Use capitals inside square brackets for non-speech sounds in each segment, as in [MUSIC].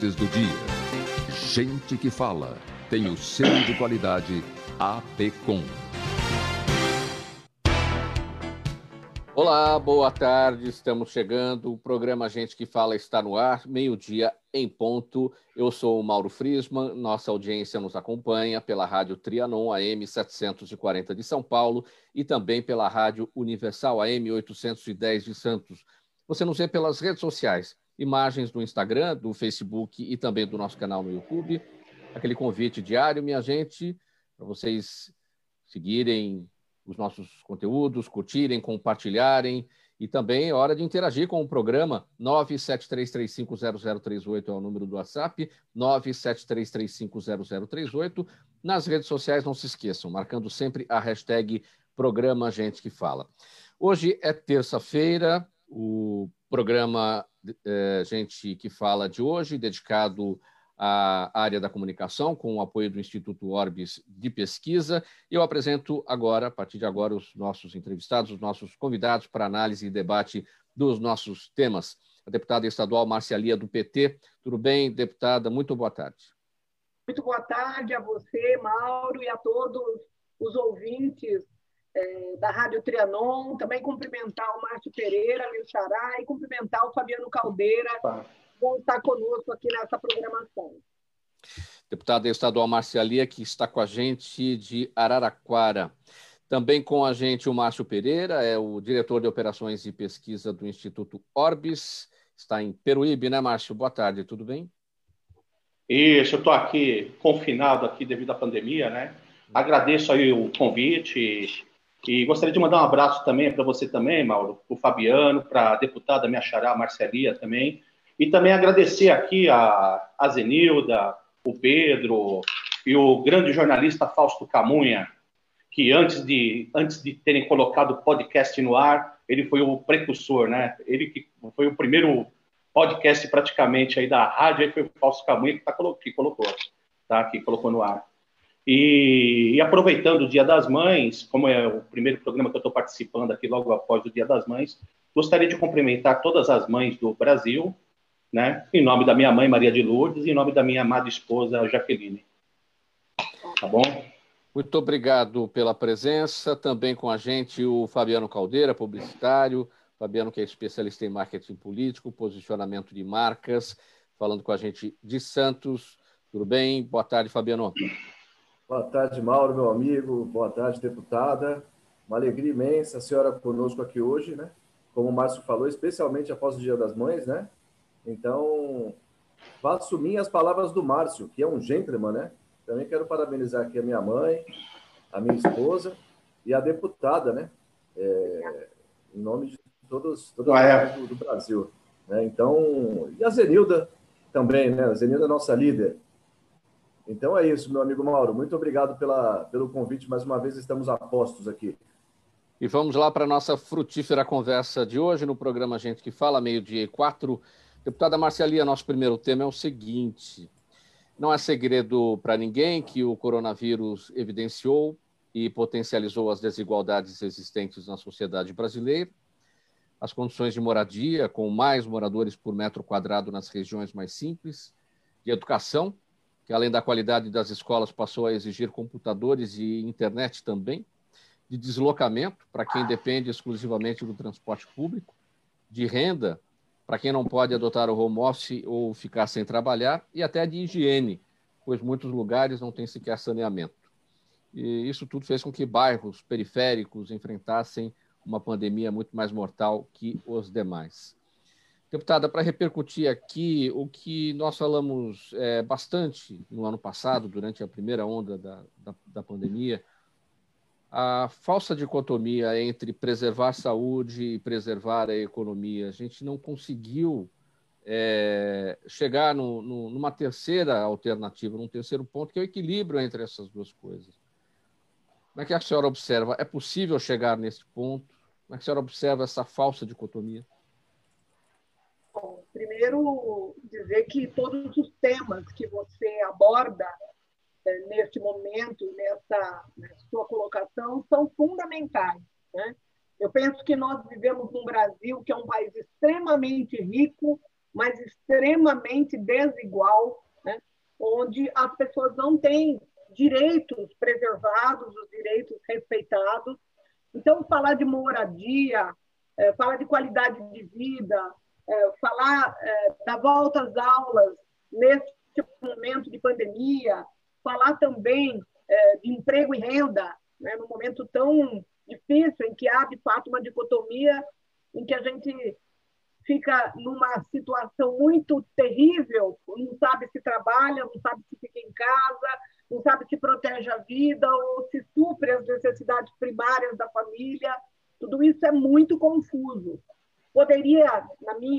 do dia. Gente que fala tem o selo de qualidade APCOM. Olá, boa tarde. Estamos chegando. O programa Gente que Fala está no ar, meio-dia em ponto. Eu sou o Mauro Frisman. Nossa audiência nos acompanha pela Rádio Trianon AM 740 de São Paulo e também pela Rádio Universal AM 810 de Santos. Você nos vê pelas redes sociais, imagens do Instagram, do Facebook e também do nosso canal no YouTube. Aquele convite diário, minha gente, para vocês seguirem os nossos conteúdos, curtirem, compartilharem. E também é hora de interagir com o programa 973350038 é o número do WhatsApp, 973350038. Nas redes sociais, não se esqueçam, marcando sempre a hashtag Programa Gente que Fala. Hoje é terça-feira, o programa é, Gente que Fala de hoje, dedicado a área da comunicação, com o apoio do Instituto Orbis de Pesquisa. Eu apresento agora, a partir de agora, os nossos entrevistados, os nossos convidados para análise e debate dos nossos temas. A deputada estadual Marcialia, do PT. Tudo bem, deputada? Muito boa tarde. Muito boa tarde a você, Mauro, e a todos os ouvintes é, da Rádio Trianon. Também cumprimentar o Márcio Pereira, meu xará, e cumprimentar o Fabiano Caldeira. Tá vão estar conosco aqui nessa programação. Deputada estadual Marcialia, que está com a gente de Araraquara. Também com a gente o Márcio Pereira, é o diretor de operações e pesquisa do Instituto Orbis, está em Peruíbe, né, Márcio? Boa tarde, tudo bem? Isso, eu estou aqui confinado aqui devido à pandemia, né? Agradeço aí o convite e gostaria de mandar um abraço também para você também, Mauro, para o Fabiano, para a deputada minha xará, Marcelia também, e também agradecer aqui a, a Zenilda, o Pedro e o grande jornalista Fausto Camunha, que antes de, antes de terem colocado o podcast no ar, ele foi o precursor, né? Ele que foi o primeiro podcast praticamente aí da rádio, aí foi o Fausto Camunha que, tá, que colocou, tá? Que colocou no ar. E, e, aproveitando o Dia das Mães, como é o primeiro programa que eu estou participando aqui logo após o Dia das Mães, gostaria de cumprimentar todas as mães do Brasil, né? Em nome da minha mãe, Maria de Lourdes, e em nome da minha amada esposa, Jaqueline. Tá bom? Muito obrigado pela presença. Também com a gente o Fabiano Caldeira, publicitário. Fabiano, que é especialista em marketing político, posicionamento de marcas, falando com a gente de Santos. Tudo bem? Boa tarde, Fabiano. Boa tarde, Mauro, meu amigo. Boa tarde, deputada. Uma alegria imensa a senhora conosco aqui hoje, né? Como o Márcio falou, especialmente após o Dia das Mães, né? Então, faço minhas as palavras do Márcio, que é um gentleman, né? Também quero parabenizar aqui a minha mãe, a minha esposa e a deputada, né? É, em nome de todos, todos ah, é. do, do, Brasil. Né? Então, e a Zenilda também, né? A Zenilda é nossa líder. Então é isso, meu amigo Mauro. Muito obrigado pela, pelo convite. Mais uma vez estamos a postos aqui. E vamos lá para a nossa frutífera conversa de hoje no programa Gente que Fala, meio-dia e quatro. Deputada Marcelia, nosso primeiro tema é o seguinte: não é segredo para ninguém que o coronavírus evidenciou e potencializou as desigualdades existentes na sociedade brasileira. As condições de moradia, com mais moradores por metro quadrado nas regiões mais simples, de educação, que além da qualidade das escolas passou a exigir computadores e internet também, de deslocamento para quem depende exclusivamente do transporte público, de renda para quem não pode adotar o home office ou ficar sem trabalhar, e até de higiene, pois muitos lugares não têm sequer saneamento. E isso tudo fez com que bairros periféricos enfrentassem uma pandemia muito mais mortal que os demais. Deputada, para repercutir aqui o que nós falamos é, bastante no ano passado, durante a primeira onda da, da, da pandemia, a falsa dicotomia entre preservar a saúde e preservar a economia. A gente não conseguiu é, chegar no, no, numa terceira alternativa, num terceiro ponto, que é o equilíbrio entre essas duas coisas. Como é que a senhora observa? É possível chegar nesse ponto? Como é que a senhora observa essa falsa dicotomia? Primeiro, dizer que todos os temas que você aborda é, neste momento, nessa, nessa sua colocação, são fundamentais. Né? Eu penso que nós vivemos num Brasil que é um país extremamente rico, mas extremamente desigual, né? onde as pessoas não têm direitos preservados, os direitos respeitados. Então, falar de moradia, é, falar de qualidade de vida, falar é, da volta às aulas neste momento de pandemia, falar também de emprego e renda, né, num momento tão difícil em que há, de fato, uma dicotomia em que a gente fica numa situação muito terrível, não sabe se trabalha, não sabe se fica em casa, não sabe se protege a vida ou se supre as necessidades primárias da família. Tudo isso é muito confuso. Poderia,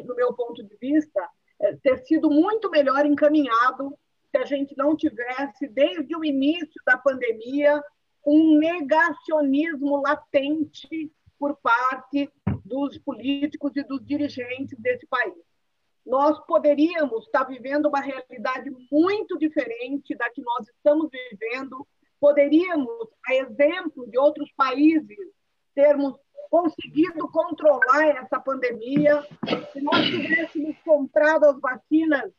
no meu ponto de vista, é, ter sido muito melhor encaminhado se a gente não tivesse, desde o início da pandemia, um negacionismo latente por parte dos políticos e dos dirigentes desse país. Nós poderíamos estar vivendo uma realidade muito diferente da que nós estamos vivendo, poderíamos, a exemplo de outros países, termos conseguido controlar essa pandemia, se nós tivéssemos comprado as vacinas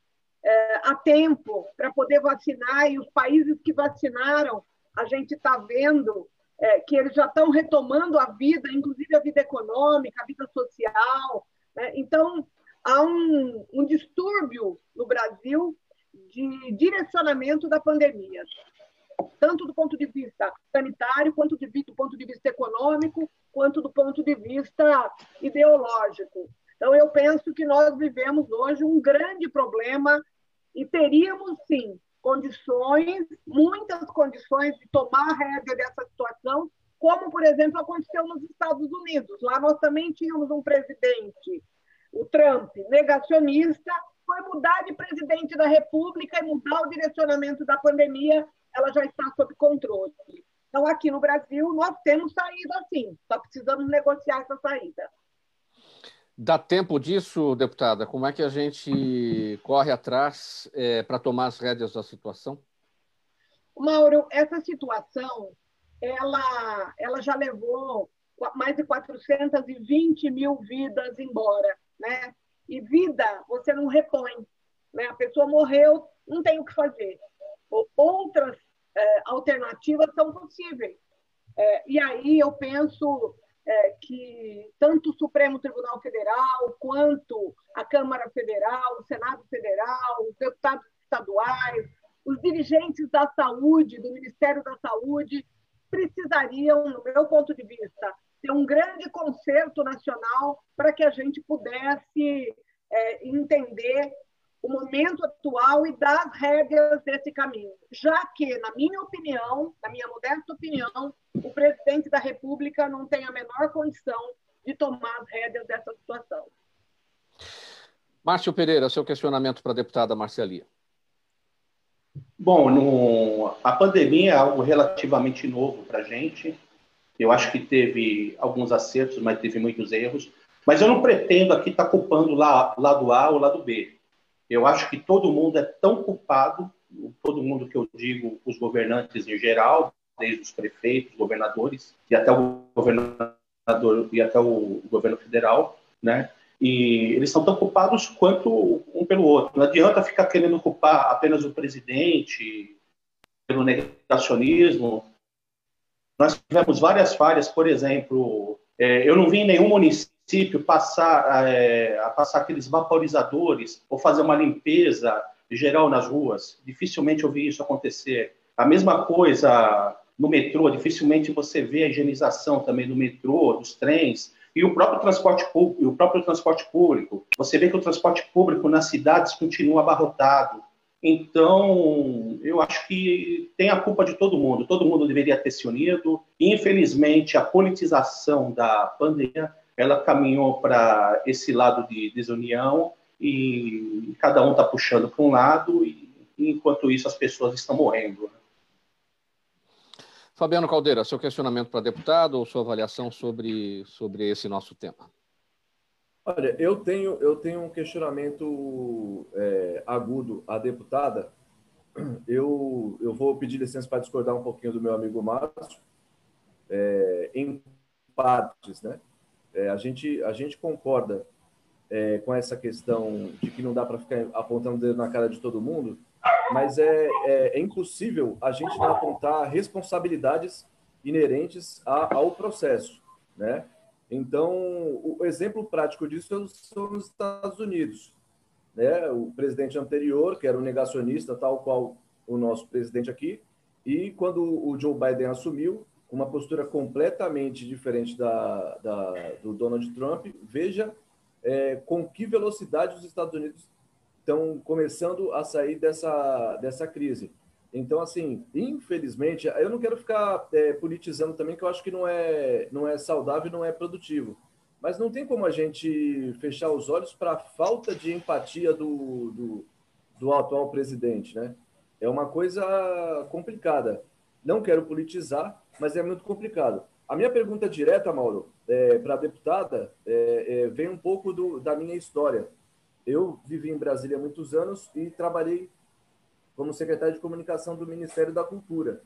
é, a tempo para poder vacinar, e os países que vacinaram, a gente está vendo é, que eles já estão retomando a vida, inclusive a vida econômica, a vida social. Né? Então, há um, um distúrbio no Brasil de direcionamento da pandemia, tanto do ponto de vista sanitário, quanto de, do ponto de vista econômico, quanto do ponto de vista ideológico. Então, eu penso que nós vivemos hoje um grande problema e teríamos, sim, condições, muitas condições de tomar a rédea dessa situação, como, por exemplo, aconteceu nos Estados Unidos. Lá nós também tínhamos um presidente, o Trump, negacionista, foi mudar de presidente da República e mudar o direcionamento da pandemia, ela já está sob controle. Então, aqui no Brasil, nós temos saída sim, só precisamos negociar essa saída. Dá tempo disso, deputada? Como é que a gente corre atrás é, para tomar as rédeas da situação? Mauro, essa situação ela, ela já levou mais de 420 mil vidas embora, né? E vida você não repõe, né? A pessoa morreu, não tem o que fazer. Outras é, alternativas são possíveis. É, e aí eu penso é, que tanto o Supremo Tribunal Federal, quanto a Câmara Federal, o Senado Federal, os deputados estaduais, os dirigentes da saúde, do Ministério da Saúde, precisariam, no meu ponto de vista, ter um grande concerto nacional para que a gente pudesse entender o momento atual e dar rédeas desse caminho. Já que, na minha opinião, na minha modesta opinião, o presidente da República não tem a menor condição de tomar as rédeas dessa situação. Márcio Pereira, seu questionamento para a deputada Marcelia. Bom, no, a pandemia é algo relativamente novo para a gente. Eu acho que teve alguns acertos, mas teve muitos erros. Mas eu não pretendo aqui estar tá culpando lá, lado A ou lado B. Eu acho que todo mundo é tão culpado, todo mundo que eu digo, os governantes em geral, desde os prefeitos, governadores e até o governador e até o governo federal, né? E eles são tão culpados quanto um pelo outro. Não adianta ficar querendo culpar apenas o presidente pelo negacionismo. Nós tivemos várias falhas, por exemplo, é, eu não vi em nenhum município município passar, é, a passar aqueles vaporizadores ou fazer uma limpeza geral nas ruas. Dificilmente eu vi isso acontecer. A mesma coisa no metrô, dificilmente você vê a higienização também no metrô, dos trens e o próprio transporte público, o próprio transporte público. Você vê que o transporte público nas cidades continua abarrotado. Então, eu acho que tem a culpa de todo mundo. Todo mundo deveria ter se unido. Infelizmente, a politização da pandemia ela caminhou para esse lado de desunião e cada um está puxando para um lado e enquanto isso as pessoas estão morrendo. Né? Fabiano Caldeira, seu questionamento para deputado ou sua avaliação sobre, sobre esse nosso tema? Olha, eu tenho, eu tenho um questionamento é, agudo à deputada. Eu, eu vou pedir licença para discordar um pouquinho do meu amigo Márcio, é, em partes, né? É, a, gente, a gente concorda é, com essa questão de que não dá para ficar apontando o dedo na cara de todo mundo, mas é, é, é impossível a gente não apontar responsabilidades inerentes a, ao processo, né? Então, o exemplo prático disso são os Estados Unidos. Né? O presidente anterior, que era um negacionista, tal qual o nosso presidente aqui, e quando o Joe Biden assumiu, com uma postura completamente diferente da, da do Donald Trump, veja é, com que velocidade os Estados Unidos estão começando a sair dessa, dessa crise. Então, assim, infelizmente, eu não quero ficar é, politizando também, que eu acho que não é, não é saudável não é produtivo. Mas não tem como a gente fechar os olhos para a falta de empatia do, do, do, atual presidente, né? É uma coisa complicada. Não quero politizar, mas é muito complicado. A minha pergunta direta, Mauro, é, para a deputada, é, é, vem um pouco do, da minha história. Eu vivi em Brasília há muitos anos e trabalhei como secretário de comunicação do Ministério da Cultura.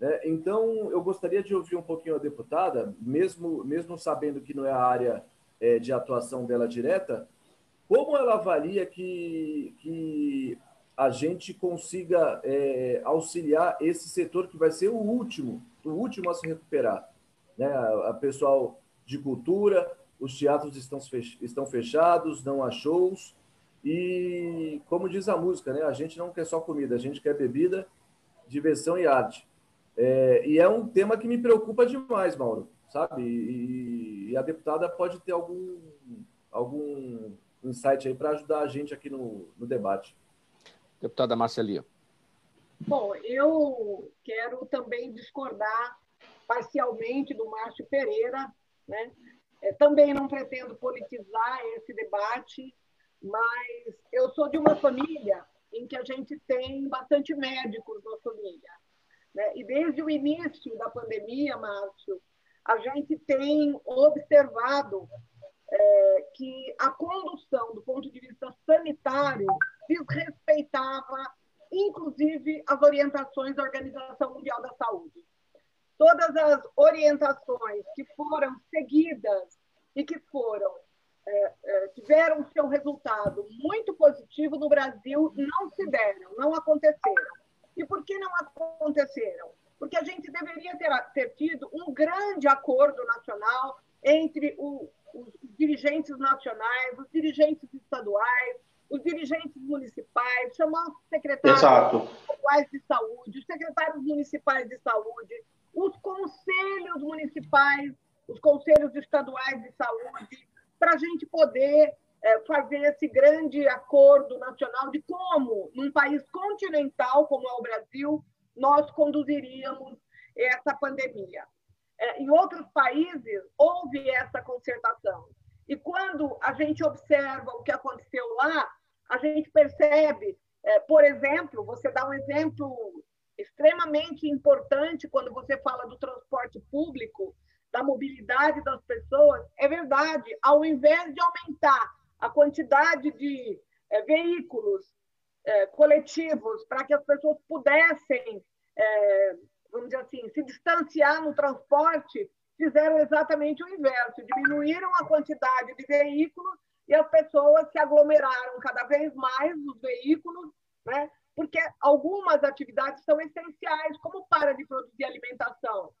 Né? Então, eu gostaria de ouvir um pouquinho a deputada, mesmo, mesmo sabendo que não é a área é, de atuação dela direta, como ela avalia que, que a gente consiga é, auxiliar esse setor que vai ser o último, o último a se recuperar. Né? A, a pessoal de cultura, os teatros estão, estão fechados, não há shows, e, como diz a música, né? a gente não quer só comida, a gente quer bebida, diversão e arte. É, e é um tema que me preocupa demais, Mauro, sabe? E, e a deputada pode ter algum, algum insight aí para ajudar a gente aqui no, no debate. Deputada Marcelia. Bom, eu quero também discordar parcialmente do Márcio Pereira, né? É, também não pretendo politizar esse debate, mas eu sou de uma família em que a gente tem bastante médicos na família. Né? E desde o início da pandemia, Márcio, a gente tem observado é, que a condução, do ponto de vista sanitário, desrespeitava, inclusive, as orientações da Organização Mundial da Saúde. Todas as orientações que foram seguidas e que foram é, é, tiveram seu resultado muito positivo no Brasil não se deram, não aconteceram. E por que não aconteceram? Porque a gente deveria ter, ter tido um grande acordo nacional entre o, os dirigentes nacionais, os dirigentes estaduais, os dirigentes municipais, chamar os secretários estaduais de saúde, os secretários municipais de saúde, os conselhos municipais, os conselhos estaduais de saúde, para a gente poder é, fazer esse grande acordo nacional de como, num país continental como é o Brasil, nós conduziríamos essa pandemia. É, em outros países, houve essa concertação. E quando a gente observa o que aconteceu lá, a gente percebe, é, por exemplo, você dá um exemplo extremamente importante quando você fala do transporte público, da mobilidade das pessoas, é verdade, ao invés de aumentar a quantidade de é, veículos é, coletivos para que as pessoas pudessem, é, vamos dizer assim, se distanciar no transporte, fizeram exatamente o inverso, diminuíram a quantidade de veículos e as pessoas se aglomeraram cada vez mais nos veículos, né? porque algumas atividades são essenciais, como para de produzir alimentação,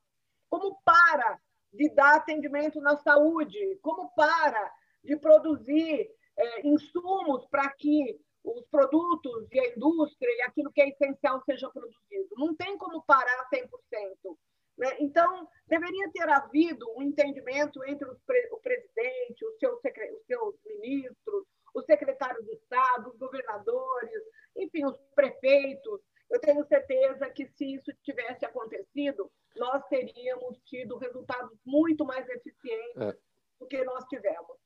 como para de dar atendimento na saúde, como para de produzir é, insumos para que os produtos e a indústria e aquilo que é essencial seja produzido. Não tem como parar 100%. Né? Então, deveria ter havido um entendimento entre pre o presidente, os seus, os seus ministros, os secretários de Estado, os governadores, enfim, os prefeitos. Eu tenho certeza que se isso tivesse acontecido, nós teríamos tido resultados muito mais eficientes é. do que nós tivemos.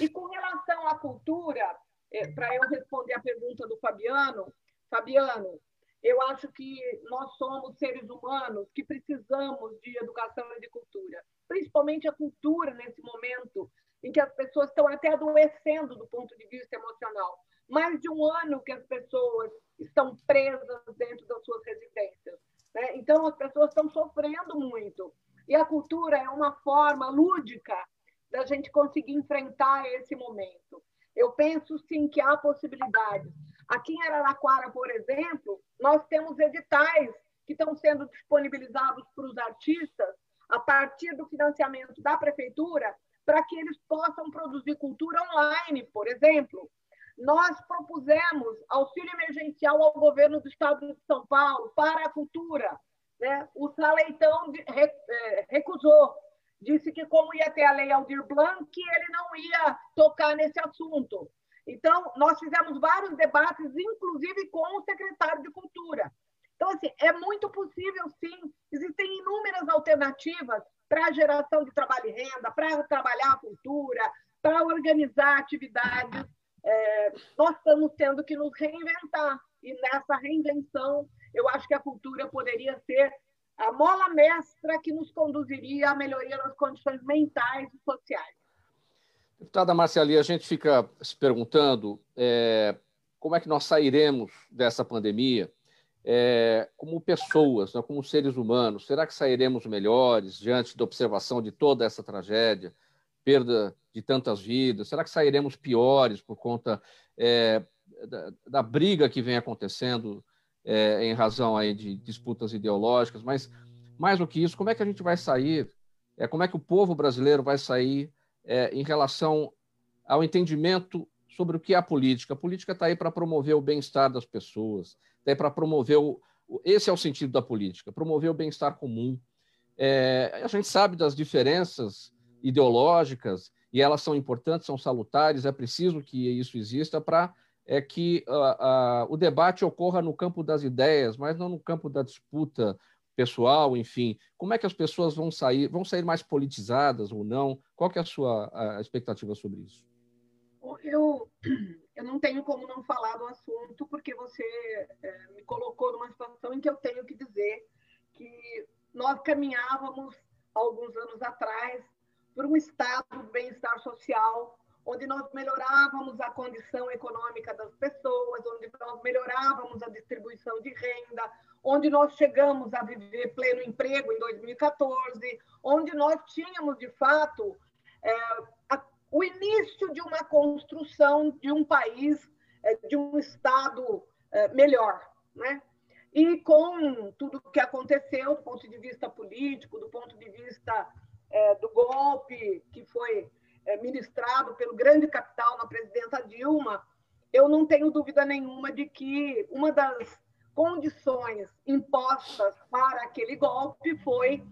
E com relação à cultura, é, para eu responder a pergunta do Fabiano, Fabiano, eu acho que nós somos seres humanos que precisamos de educação e de cultura, principalmente a cultura nesse momento em que as pessoas estão até adoecendo do ponto de vista emocional. Mais de um ano que as pessoas estão presas dentro das suas residências. Né? Então, as pessoas estão sofrendo muito. E a cultura é uma forma lúdica da gente conseguir enfrentar esse momento. eu penso sim que há possibilidades. Aqui em Araraquara, por exemplo, nós temos editais que estão sendo disponibilizados para os artistas a partir do financiamento da prefeitura para que eles possam produzir cultura online, por exemplo. Nós propusemos auxílio emergencial ao governo do estado de São Paulo para a cultura. Né? O Saleitão é, recusou, disse que, como ia ter a lei Aldir Blanc, que ele não ia tocar nesse assunto. Então, nós fizemos vários debates, inclusive com o secretário de Cultura. Então, assim, é muito possível, sim. Existem inúmeras alternativas para a geração de trabalho e renda, para trabalhar a cultura, para organizar atividades. É, nós estamos tendo que nos reinventar. E nessa reinvenção, eu acho que a cultura poderia ser a mola mestra que nos conduziria à melhoria das condições mentais e sociais. Deputada Marciali, a gente fica se perguntando é, como é que nós sairemos dessa pandemia é, como pessoas, né, como seres humanos? Será que sairemos melhores diante da observação de toda essa tragédia, perda de tantas vidas? Será que sairemos piores por conta é, da, da, briga que vem acontecendo é, em razão aí de disputas ideológicas? Mas, mais do que isso, como é que a gente vai sair? É, como é que o povo brasileiro vai sair é, em relação ao entendimento sobre o que é a política? A política está aí para promover o bem-estar das pessoas, é para promover o. Esse é o sentido da política, promover o bem-estar comum. É, a gente sabe das diferenças ideológicas e elas são importantes, são salutares, é preciso que isso exista para é que uh, uh, o debate ocorra no campo das ideias, mas não no campo da disputa pessoal, enfim. Como é que as pessoas vão sair, vão sair mais politizadas ou não? Qual que é a sua a expectativa sobre isso? Eu, [CLEARS THROAT] eu não tenho como não falar do assunto, porque você é, me colocou numa situação em que eu tenho que dizer que nós caminhávamos, alguns anos atrás, por um estado de bem-estar social, onde nós melhorávamos a condição econômica das pessoas, onde nós melhorávamos a distribuição de renda, onde nós chegamos a viver pleno emprego em 2014, onde nós tínhamos, de fato, é, a o início de uma construção de um país, é, de um Estado é, melhor. Né? E com tudo o que aconteceu do ponto de vista político, do ponto de vista é, do golpe que foi ministrado pelo grande capital na presidenta Dilma, eu não tenho dúvida nenhuma de que uma das condições impostas para aquele golpe foi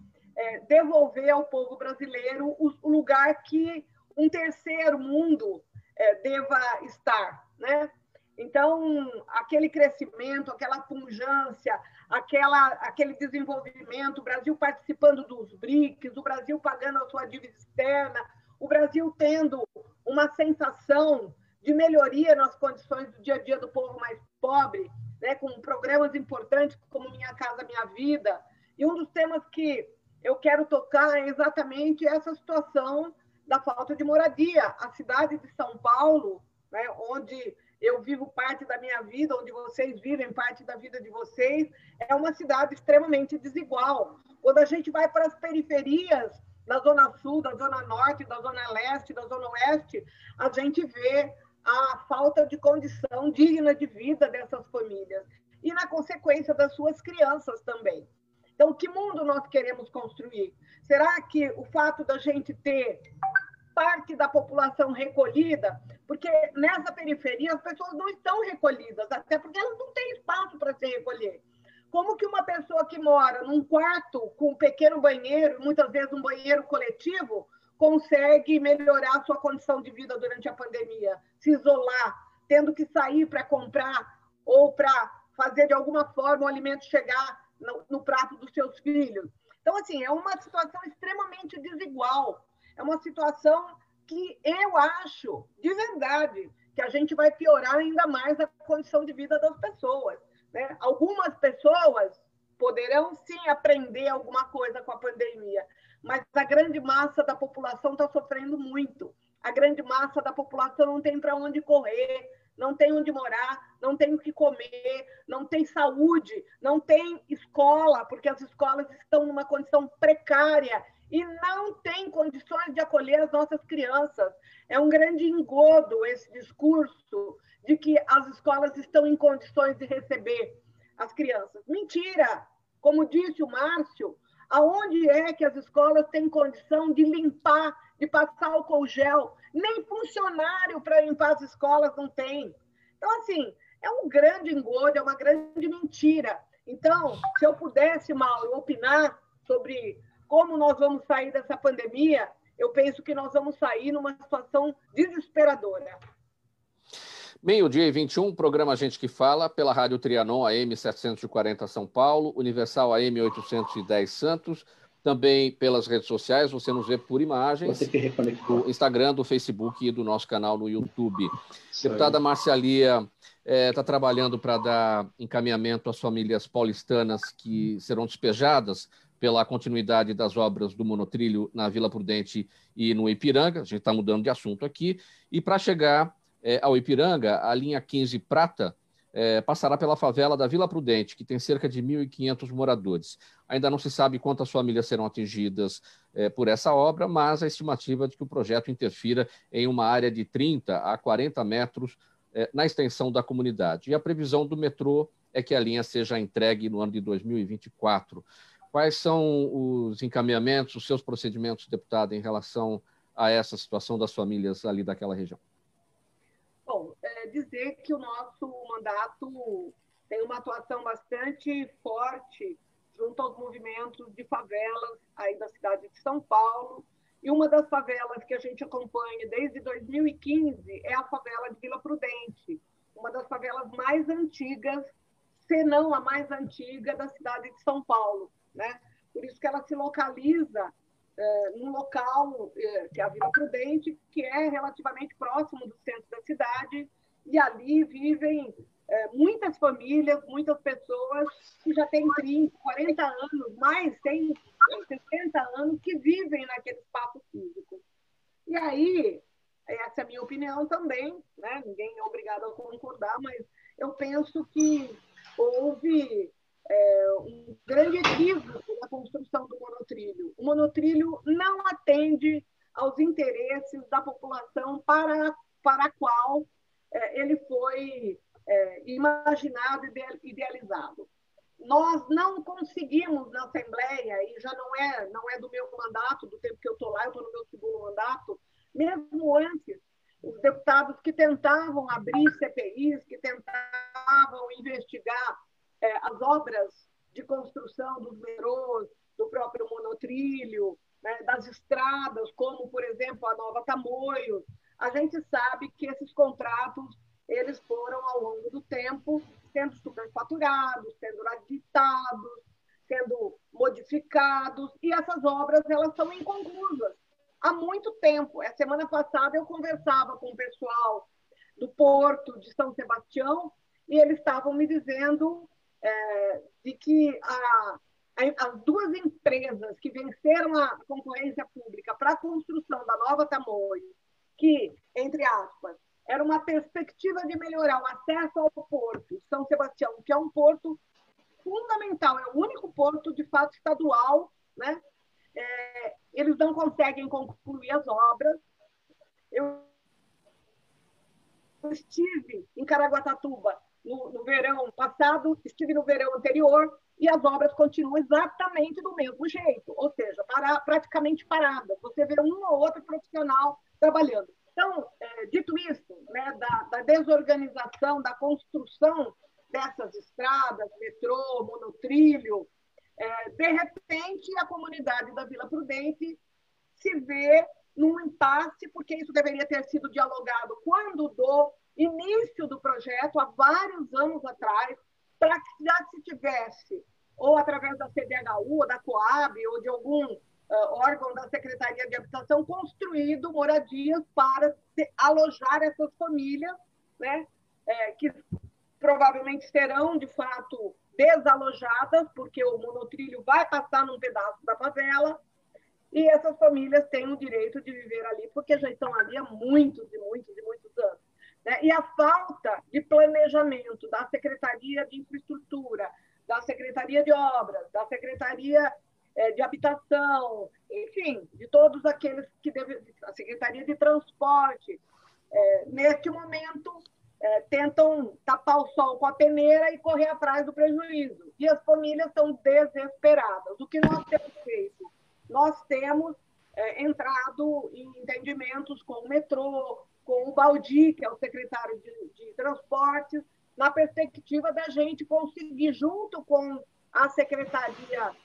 devolver ao povo brasileiro o lugar que um terceiro mundo é, deva estar, né? Então, aquele crescimento, aquela punjância, aquela, aquele desenvolvimento, o Brasil participando dos BRICS, o Brasil pagando a sua dívida externa, o Brasil tendo uma sensação de melhoria nas condições do dia a dia do povo mais pobre, né, com programas importantes como Minha Casa Minha Vida. E um dos temas que eu quero tocar é exatamente essa situação da falta de moradia. A cidade de São Paulo, né, onde eu vivo parte da minha vida, onde vocês vivem parte da vida de vocês, é uma cidade extremamente desigual. Quando a gente vai para as periferias, da Zona Sul, da Zona Norte, da Zona Leste, da Zona Oeste, a gente vê a falta de condição digna de vida dessas famílias e, na consequência, das suas crianças também. Então, que mundo nós queremos construir? Será que o fato da gente ter parte da população recolhida, porque nessa periferia as pessoas não estão recolhidas, até porque elas não têm espaço para se recolher. Como que uma pessoa que mora num quarto com um pequeno banheiro, muitas vezes um banheiro coletivo, consegue melhorar a sua condição de vida durante a pandemia, se isolar, tendo que sair para comprar ou para fazer de alguma forma o alimento chegar no, no prato dos seus filhos. Então, assim, é uma situação extremamente desigual. É uma situação que eu acho, de verdade, que a gente vai piorar ainda mais a condição de vida das pessoas. Né? Algumas pessoas poderão sim aprender alguma coisa com a pandemia, mas a grande massa da população está sofrendo muito. A grande massa da população não tem para onde correr, não tem onde morar, não tem o que comer, não tem saúde, não tem escola, porque as escolas estão numa condição precária e não tem condições de acolher as nossas crianças. É um grande engodo esse discurso de que as escolas estão em condições de receber as crianças. Mentira! Como disse o Márcio, aonde é que as escolas têm condição de limpar, de passar álcool gel? Nem funcionário para limpar as escolas não tem. Então, assim, é um grande engodo, é uma grande mentira. Então, se eu pudesse, Mauro, opinar sobre como nós vamos sair dessa pandemia, eu penso que nós vamos sair numa situação desesperadora. Meio-dia e 21, programa Gente que Fala, pela Rádio Trianon, AM 740 São Paulo, Universal AM 810 Santos, também pelas redes sociais, você nos vê por imagens do Instagram, do Facebook e do nosso canal no YouTube. Deputada Marcialia está é, trabalhando para dar encaminhamento às famílias paulistanas que serão despejadas pela continuidade das obras do monotrilho na Vila Prudente e no Ipiranga, a gente está mudando de assunto aqui, e para chegar é, ao Ipiranga, a linha 15 Prata é, passará pela favela da Vila Prudente, que tem cerca de 1.500 moradores. Ainda não se sabe quantas famílias serão atingidas é, por essa obra, mas a estimativa é de que o projeto interfira em uma área de 30 a 40 metros é, na extensão da comunidade. E a previsão do metrô é que a linha seja entregue no ano de 2024. Quais são os encaminhamentos, os seus procedimentos, deputado, em relação a essa situação das famílias ali daquela região? dizer que o nosso mandato tem uma atuação bastante forte junto aos movimentos de favelas aí da cidade de São Paulo. E uma das favelas que a gente acompanha desde 2015 é a favela de Vila Prudente, uma das favelas mais antigas, se não a mais antiga da cidade de São Paulo, né? Por isso que ela se localiza é, num local é, que é a Vila Prudente, que é relativamente próximo do centro da cidade e ali vivem é, muitas famílias, muitas pessoas que já têm 30, 40 anos, mais, tem 60 anos, que vivem naquele espaço físico. E aí, essa é a minha opinião também, né? ninguém é obrigado a concordar, mas eu penso que houve é, um grande equívoco na construção do monotrilho. O monotrilho não atende aos interesses da população para, para a qual é, ele foi é, imaginado e idealizado. Nós não conseguimos na Assembleia, e já não é, não é do meu mandato, do tempo que eu estou lá, eu estou no meu segundo mandato, mesmo antes, os deputados que tentavam abrir CPIs, que tentavam investigar é, as obras de construção dos metrôs, do próprio monotrilho, né, das estradas, como, por exemplo, a Nova Tamoios, a gente sabe que esses contratos eles foram, ao longo do tempo, sendo superfaturados, sendo aditados, sendo modificados, e essas obras elas são inconclusas há muito tempo. A semana passada eu conversava com o pessoal do Porto de São Sebastião e eles estavam me dizendo é, de que a, a, as duas empresas que venceram a concorrência pública para a construção da nova Tamoio que, entre aspas, era uma perspectiva de melhorar o acesso ao porto São Sebastião, que é um porto fundamental, é o único porto de fato estadual, né? É, eles não conseguem concluir as obras. Eu estive em Caraguatatuba no, no verão passado, estive no verão anterior e as obras continuam exatamente do mesmo jeito, ou seja, para, praticamente paradas. Você vê um ou outro profissional trabalhando. Então, é, dito isso, né, da, da, desorganização, da construção dessas estradas, metrô, monotrilho, é, de repente a comunidade da Vila Prudente se vê num impasse, porque isso deveria ter sido dialogado quando do início do projeto, há vários anos atrás, para que já se tivesse, ou através da CDHU, ou da Coab, ou de algum uh, órgão da Secretaria de Habitação construído moradias para alojar essas famílias, né, é, que provavelmente serão, de fato, desalojadas, porque o monotrilho vai passar num pedaço da favela, e essas famílias têm o direito de viver ali, porque já estão ali há muitos e muitos e muitos anos. Né? E a falta de planejamento da Secretaria de Infraestrutura, da Secretaria de Obras, da Secretaria é, de habitação, enfim, de todos aqueles que devem, a Secretaria de Transporte, é, neste momento, é, tentam tapar o sol com a peneira e correr atrás do prejuízo. E as famílias estão desesperadas. O que nós temos feito? Nós temos é, entrado em entendimentos com o metrô, com o Baldi, que é o secretário de, de Transportes, na perspectiva da gente conseguir, junto com a Secretaria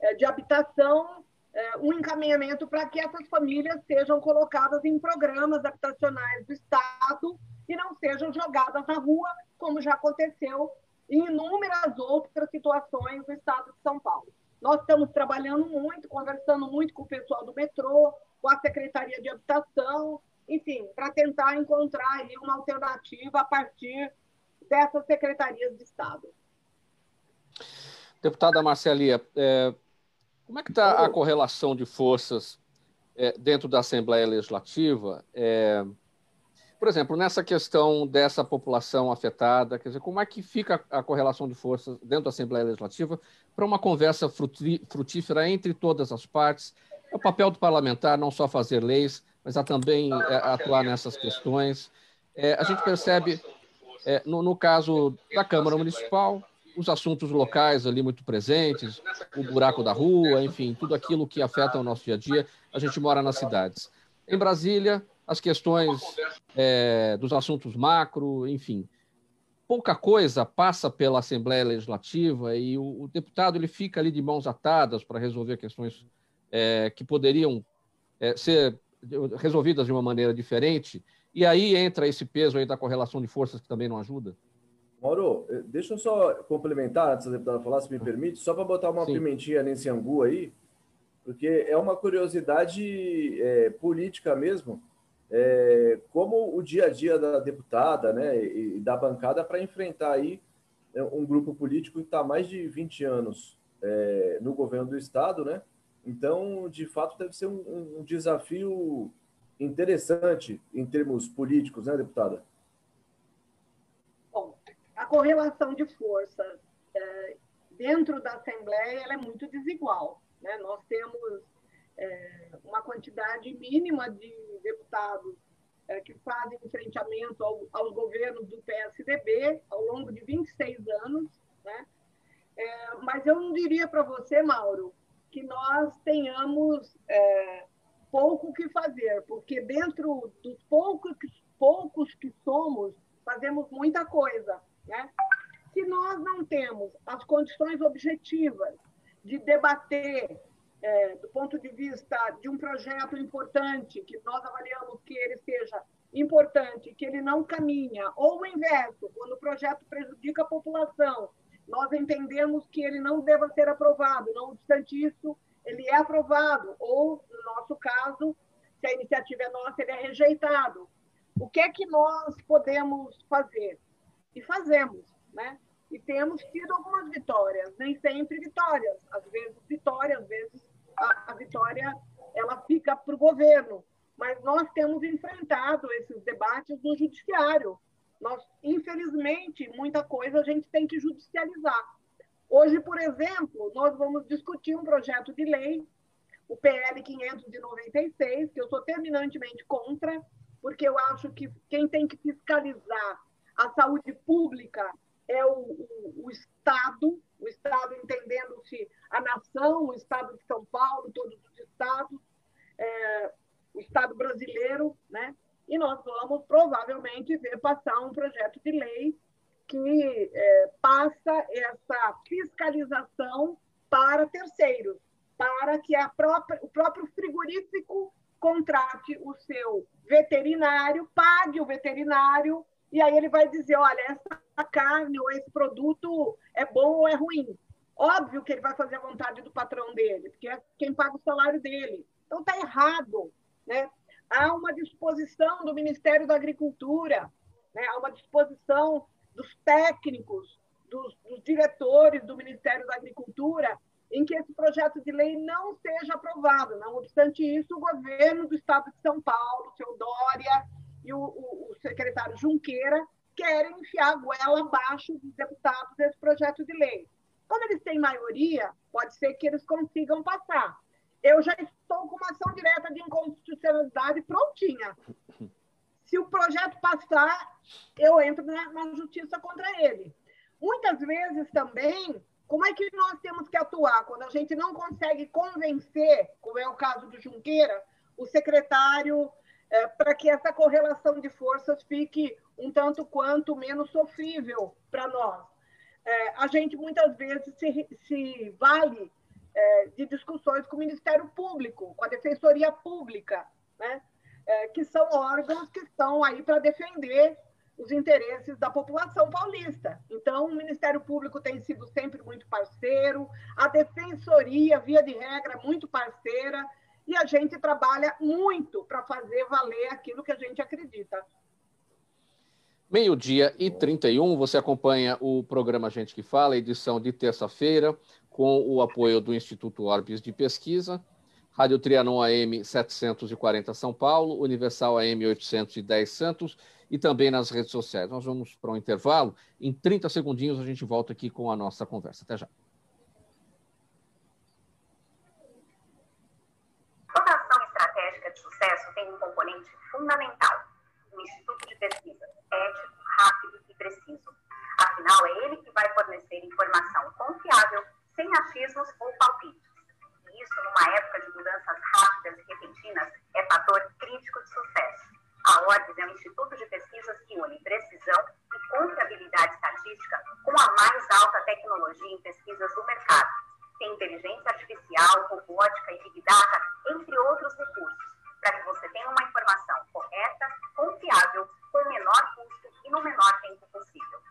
é, de Habitação, é, um encaminhamento para que essas famílias sejam colocadas em programas habitacionais do Estado e não sejam jogadas na rua, como já aconteceu em inúmeras outras situações no Estado de São Paulo. Nós estamos trabalhando muito, conversando muito com o pessoal do metrô, com a Secretaria de Habitação, enfim, para tentar encontrar aí uma alternativa a partir dessas secretarias de Estado. Deputada Marcelia, é, como é que está a correlação de forças é, dentro da Assembleia Legislativa? É, por exemplo, nessa questão dessa população afetada, quer dizer, como é que fica a correlação de forças dentro da Assembleia Legislativa para uma conversa frutífera entre todas as partes? É o papel do parlamentar não só fazer leis, mas a também é, atuar nessas questões. É, a gente percebe, é, no, no caso da Câmara Municipal, os assuntos locais ali muito presentes, o buraco da rua, enfim, tudo aquilo que afeta o nosso dia a dia. A gente mora nas cidades. Em Brasília, as questões é, dos assuntos macro, enfim. Pouca coisa passa pela Assembleia Legislativa e o, o deputado ele fica ali de mãos atadas para resolver questões é, que poderiam é, ser resolvidas de uma maneira diferente. E aí entra esse peso aí da correlação de forças que também não ajuda. Mauro, eh, deixa eu só complementar, antes da deputada falar, se me permite, só para botar uma Sim. pimentinha nesse angu aí, porque é uma curiosidade é, política mesmo, é, como o dia a dia da deputada né, e, da bancada para enfrentar aí um grupo político que está há mais de 20 anos é, no governo do Estado, né? Então, de fato, deve ser um, um desafio interessante em termos políticos, né, deputada? correlação de forças é, dentro da Assembleia é muito desigual. Né? Nós temos é, uma quantidade mínima de deputados é, que fazem enfrentamento ao, aos governos do PSDB ao longo de 26 anos. Né? É, mas eu não diria para você, Mauro, que nós tenhamos é, pouco que fazer, porque dentro dos poucos, poucos que somos, fazemos muita coisa. Né? Se nós não temos as condições objetivas de debater é, do ponto de vista de um projeto importante, que nós avaliamos que ele seja importante, que ele não caminha, ou o inverso, quando o projeto prejudica a população, nós entendemos que ele não deva ser aprovado, não obstante isso, ele é aprovado, ou, no nosso caso, se a iniciativa é nossa, ele é rejeitado. O que é que nós podemos fazer? e fazemos, né? E temos tido algumas vitórias, nem sempre vitórias, às vezes vitória, às vezes a, a vitória ela fica para o governo, mas nós temos enfrentado esses debates no judiciário. Nós, infelizmente, muita coisa a gente tem que judicializar. Hoje, por exemplo, nós vamos discutir um projeto de lei, o PL 596, que eu sou terminantemente contra, porque eu acho que quem tem que fiscalizar a saúde pública é o, o, o Estado, o Estado entendendo-se a nação, o Estado de São Paulo, todos os estados, é, o Estado brasileiro, né? E nós vamos provavelmente ver passar um projeto de lei que é, passa essa fiscalização para terceiros, para que própria, o próprio frigorífico contrate o seu veterinário, pague o veterinário e aí ele vai dizer, olha, essa carne ou esse produto é bom ou é ruim. Óbvio que ele vai fazer a vontade do patrão dele, porque é quem paga o salário dele. Então está errado, né? Há uma disposição do Ministério da Agricultura, né? há uma disposição dos técnicos, dos, dos diretores do Ministério da Agricultura, em que esse projeto de lei não seja aprovado. Não obstante isso, o governo do Estado de São Paulo, seu Dória, e o, o, o secretário Junqueira querem enfiar a goela abaixo dos deputados desse projeto de lei. Como eles têm maioria, pode ser que eles consigam passar. Eu já estou com uma ação direta de inconstitucionalidade prontinha. Se o projeto passar, eu entro na, na justiça contra ele. Muitas vezes também, como é que nós temos que atuar quando a gente não consegue convencer, como é o caso do Junqueira, o secretário, é, para que essa correlação de forças fique um tanto quanto menos sofrível para nós? É, a gente muitas vezes se, se vale de discussões com o Ministério Público, com a Defensoria Pública, né? É, que são órgãos que estão aí para defender os interesses da população paulista. Então, o Ministério Público tem sido sempre muito parceiro, a Defensoria, via de regra, muito parceira, e a gente trabalha muito para fazer valer aquilo que a gente acredita. Meio-dia e 31, você acompanha o programa Gente que Fala, edição de terça-feira, com o apoio do Instituto Orbis de Pesquisa, Rádio Trianon AM 740 São Paulo, Universal AM 810 Santos e também nas redes sociais. Nós vamos para um intervalo. Em 30 segundinhos a gente volta aqui com a nossa conversa. Até já. Toda ação estratégica de sucesso tem um componente fundamental: um instituto de pesquisa ético, rápido e preciso. Afinal, é ele que vai fornecer informação confiável, sem achismos ou palpites. E isso, numa época de mudanças rápidas e repentinas, é fator crítico de sucesso. A Orbis é um instituto de pesquisas que une precisão e confiabilidade estatística com a mais alta tecnologia em pesquisas do mercado. Tem inteligência artificial, robótica e big data, entre outros recursos, para que você tenha uma informação correta, confiável com o menor custo e no menor tempo possível.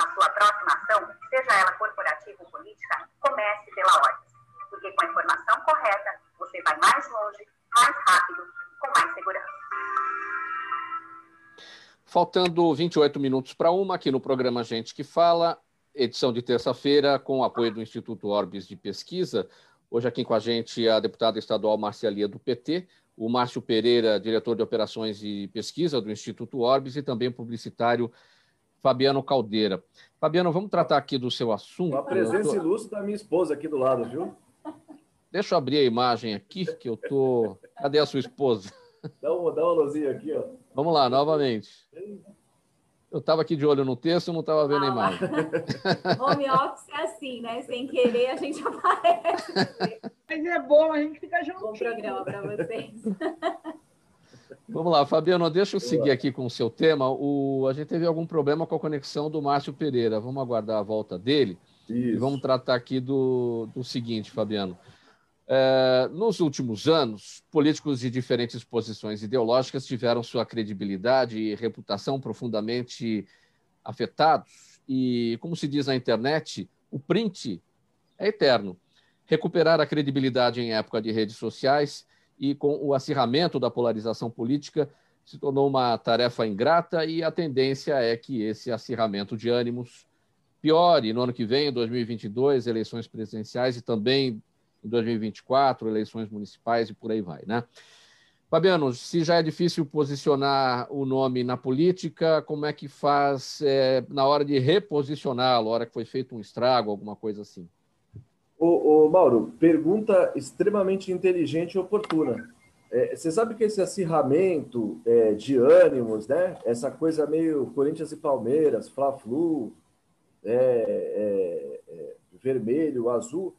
Na sua próxima ação, seja ela corporativa ou política, comece pela ordem. Porque com a informação correta, você vai mais longe, mais rápido com mais segurança. Faltando 28 minutos para uma, aqui no programa Gente que Fala, edição de terça-feira, com o apoio do Instituto Orbis de Pesquisa. Hoje aqui com a gente a deputada estadual Marcialia do PT, o Márcio Pereira, diretor de operações e pesquisa do Instituto Orbis, e também publicitário Fabiano Caldeira. Fabiano, vamos tratar aqui do seu assunto. A presença ilustre da minha esposa aqui do lado, viu? Deixa eu abrir a imagem aqui, que eu tô. Cadê a sua esposa? Dá uma, dá uma luzinha aqui, ó. Vamos lá, novamente. Eu estava aqui de olho no texto, não estava vendo ah, a imagem. [LAUGHS] Home office é assim, né? Sem querer, a gente aparece. Mas é bom, a gente fica junto. Bom programa para vocês. [LAUGHS] Vamos lá, Fabiano, deixa eu seguir aqui com o seu tema. O, a gente teve algum problema com a conexão do Márcio Pereira. Vamos aguardar a volta dele. Isso. E vamos tratar aqui do, do seguinte, Fabiano. É, nos últimos anos, políticos de diferentes posições ideológicas tiveram sua credibilidade e reputação profundamente afetados. E, como se diz na internet, o print é eterno. Recuperar a credibilidade em época de redes sociais e com o acirramento da polarização política se tornou uma tarefa ingrata e a tendência é que esse acirramento de ânimos piore no ano que vem, 2022, eleições presidenciais e também em 2024, eleições municipais e por aí vai, né? Fabiano, se já é difícil posicionar o nome na política, como é que faz é, na hora de reposicioná-lo, hora que foi feito um estrago, alguma coisa assim? Ô, ô Mauro, pergunta extremamente inteligente e oportuna. É, você sabe que esse acirramento é, de ânimos, né? Essa coisa meio Corinthians e Palmeiras, Fla-Flu, é, é, é vermelho, azul,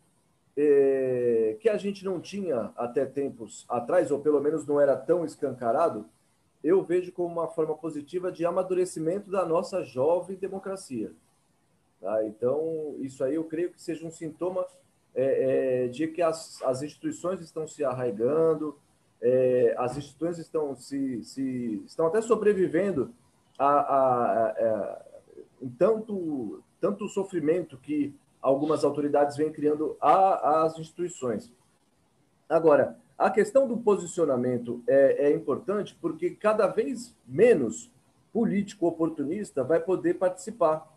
é, que a gente não tinha até tempos atrás, ou pelo menos não era tão escancarado, eu vejo como uma forma positiva de amadurecimento da nossa jovem democracia. Tá? Então, isso aí eu creio que seja um sintoma é, é, de que as, as instituições estão se arraigando, é, as instituições estão se, se estão até sobrevivendo a, a, a, a tanto tanto sofrimento que algumas autoridades vêm criando às instituições. Agora, a questão do posicionamento é, é, importante porque cada vez menos político oportunista vai poder participar.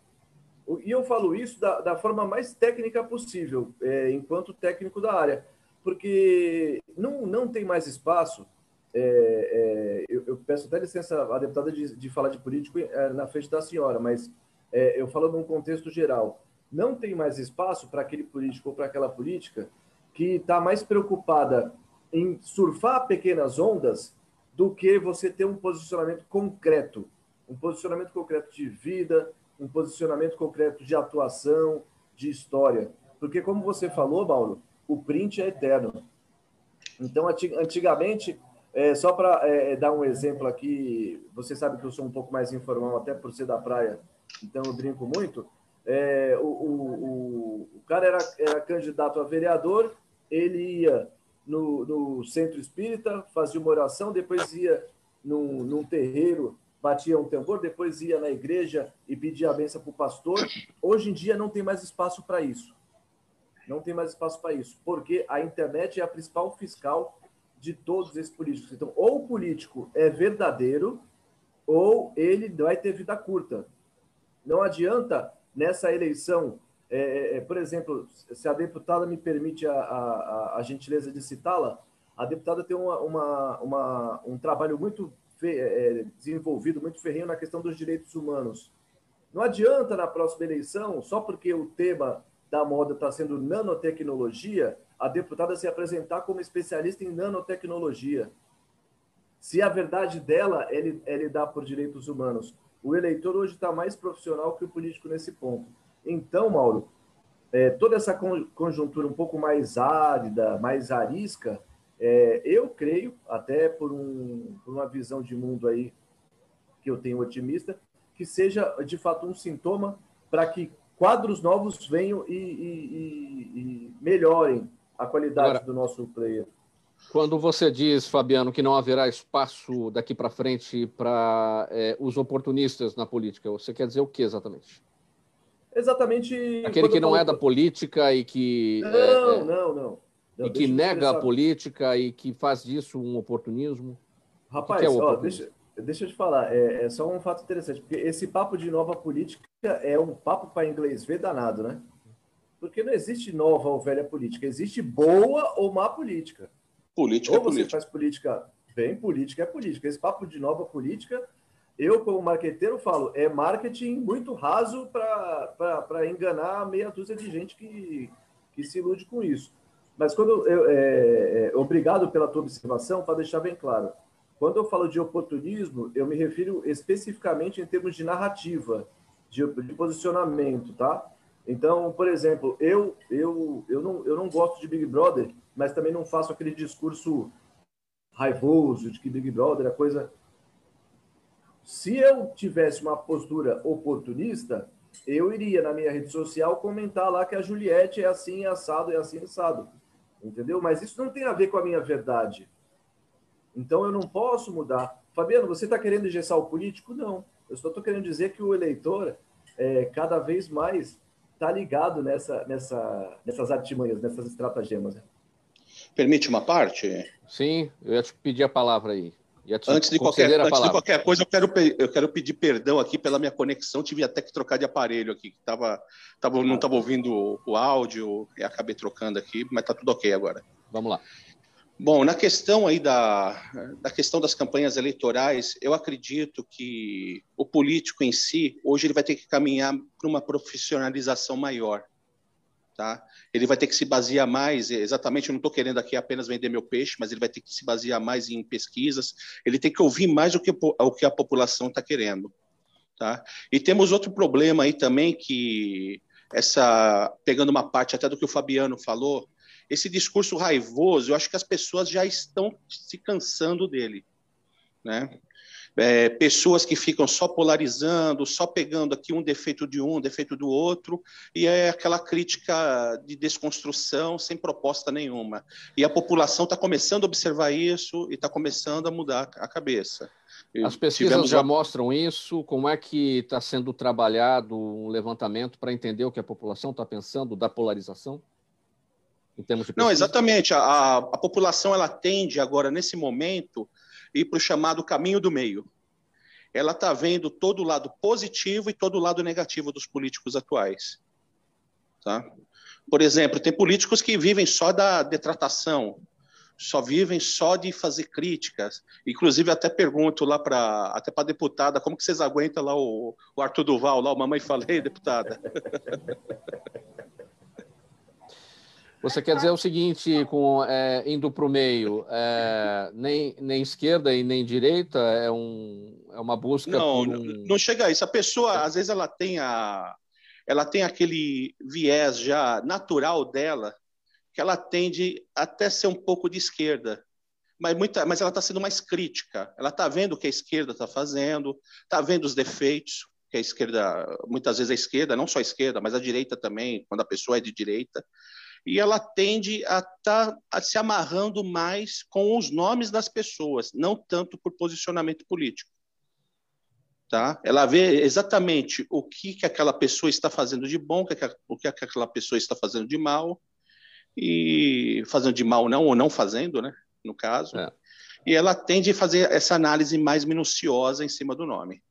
E eu falo isso da, da forma mais técnica possível, é, enquanto técnico da área, porque não, não tem mais espaço. É, é eu, eu, peço até licença à deputada de, de falar de político é, na frente da senhora, mas é, eu falo num contexto geral não tem mais espaço para aquele político ou para aquela política que está mais preocupada em surfar pequenas ondas do que você ter um posicionamento concreto, um posicionamento concreto de vida, um posicionamento concreto de atuação, de história. Porque, como você falou, Paulo, o print é eterno. Então, antigamente, é, só para é, é, dar um exemplo aqui, você sabe que eu sou um pouco mais informal, até por ser da praia, então eu brinco muito. É, o, o, o, cara era, era candidato a vereador, ele ia no, no centro espírita, fazia uma oração, depois ia num, num terreiro, batia um tambor, depois ia na igreja e pedia a benção para o pastor. Hoje em dia não tem mais espaço para isso. Não tem mais espaço para isso, porque a internet é a principal fiscal de todos esses políticos. Então, ou o político é verdadeiro, ou ele vai ter vida curta. Não adianta nessa eleição é, é, é, por exemplo, se a deputada me permite a, a, a gentileza de citá-la, a deputada tem uma, uma, uma, um trabalho muito desenvolvido, muito ferrinho na questão dos direitos humanos. Não adianta na próxima eleição, só porque o tema da moda está sendo nanotecnologia, a deputada se apresentar como especialista em nanotecnologia. Se a verdade dela é, é lidar por direitos humanos. O eleitor hoje está mais profissional que o político nesse ponto. Então, Mauro, é, toda essa conjuntura um pouco mais árida, mais arisca, é, eu creio, até por, um, por uma visão de mundo aí que eu tenho otimista, que seja de fato um sintoma para que quadros novos venham e, e, e, melhorem a qualidade Agora, do nosso player. Quando você diz, Fabiano, que não haverá espaço daqui para frente para é, os oportunistas na política, você quer dizer o que exatamente? Exatamente. Aquele que não falo... é da política e que. Não, é, é, não, não, não. E que nega a política e que faz disso um oportunismo. Rapaz, que que é ó, deixa, deixa eu te falar, é, é, só um fato interessante, porque esse papo de nova política é um papo para inglês ver danado, né? Porque não existe nova ou velha política, existe boa ou má política. Política ou é você política. faz política bem, política é política. Esse papo de nova política eu, como marqueteiro, falo, é marketing muito raso para enganar meia dúzia de gente que, que se ilude com isso. Mas quando eu, é, é, obrigado pela tua observação, para deixar bem claro. Quando eu falo de oportunismo, eu me refiro especificamente em termos de narrativa, de, de posicionamento, tá? Então, por exemplo, eu, eu, eu, não, eu não gosto de Big Brother, mas também não faço aquele discurso raivoso de que Big Brother é coisa se eu tivesse uma postura oportunista, eu iria na minha rede social comentar lá que a Juliette é assim, assado, é assim, assado. Entendeu? Mas isso não tem a ver com a minha verdade. Então eu não posso mudar. Fabiano, você está querendo engessar o político? Não. Eu só estou querendo dizer que o eleitor é, cada vez mais está ligado nessa, nessa, nessas artimanhas, nessas estratagemas. Permite uma parte? Sim, eu ia te pedir a palavra aí. Antes, de qualquer, antes de qualquer coisa, eu quero, eu quero pedir perdão aqui pela minha conexão. Tive até que trocar de aparelho aqui. Tava, tava, não estava ouvindo o áudio e acabei trocando aqui, mas está tudo ok agora. Vamos lá. Bom, na questão aí da, da questão das campanhas eleitorais, eu acredito que o político em si, hoje ele vai ter que caminhar para uma profissionalização maior tá? Ele vai ter que se basear mais, exatamente, eu não estou querendo aqui apenas vender meu peixe, mas ele vai ter que se basear mais em pesquisas, ele tem que ouvir mais o que, o que a população está querendo, tá? E temos outro problema aí também que essa pegando uma parte até do que o Fabiano falou, esse discurso raivoso, eu acho que as pessoas já estão se cansando dele, né? É, pessoas que ficam só polarizando, só pegando aqui um defeito de um, defeito do outro, e é aquela crítica de desconstrução sem proposta nenhuma. E a população está começando a observar isso e está começando a mudar a cabeça. As pesquisas Tivemos já mostram isso. Como é que está sendo trabalhado um levantamento para entender o que a população está pensando da polarização? Em termos de Não, exatamente. A, a população ela tende agora, nesse momento, ir para o chamado caminho do meio. Ela está vendo todo o lado positivo e todo o lado negativo dos políticos atuais. Tá? Por exemplo, tem políticos que vivem só da detratação, só vivem só de fazer críticas. Inclusive, até pergunto lá para até para deputada, como que vocês aguentam lá o, o Arthur Duval, lá o Mamãe Falei, [LAUGHS] deputada? [LAUGHS] Você quer dizer o seguinte, com, é, indo para o meio, é, nem, nem esquerda e nem direita é, um, é uma busca. Não, um... não chega a isso. A pessoa, às vezes, ela tem, a, ela tem aquele viés já natural dela, que ela tende até ser um pouco de esquerda. Mas, muita, mas ela está sendo mais crítica. Ela está vendo o que a esquerda está fazendo, está vendo os defeitos que a esquerda, muitas vezes a esquerda, não só a esquerda, mas a direita também, quando a pessoa é de direita e ela tende a estar tá, se amarrando mais com os nomes das pessoas, não tanto por posicionamento político. Tá? Ela vê exatamente o que, que aquela pessoa está fazendo de bom, o que aquela pessoa está fazendo de mal, e fazendo de mal não, ou não fazendo, né, no caso. É. E ela tende a fazer essa análise mais minuciosa em cima do nome.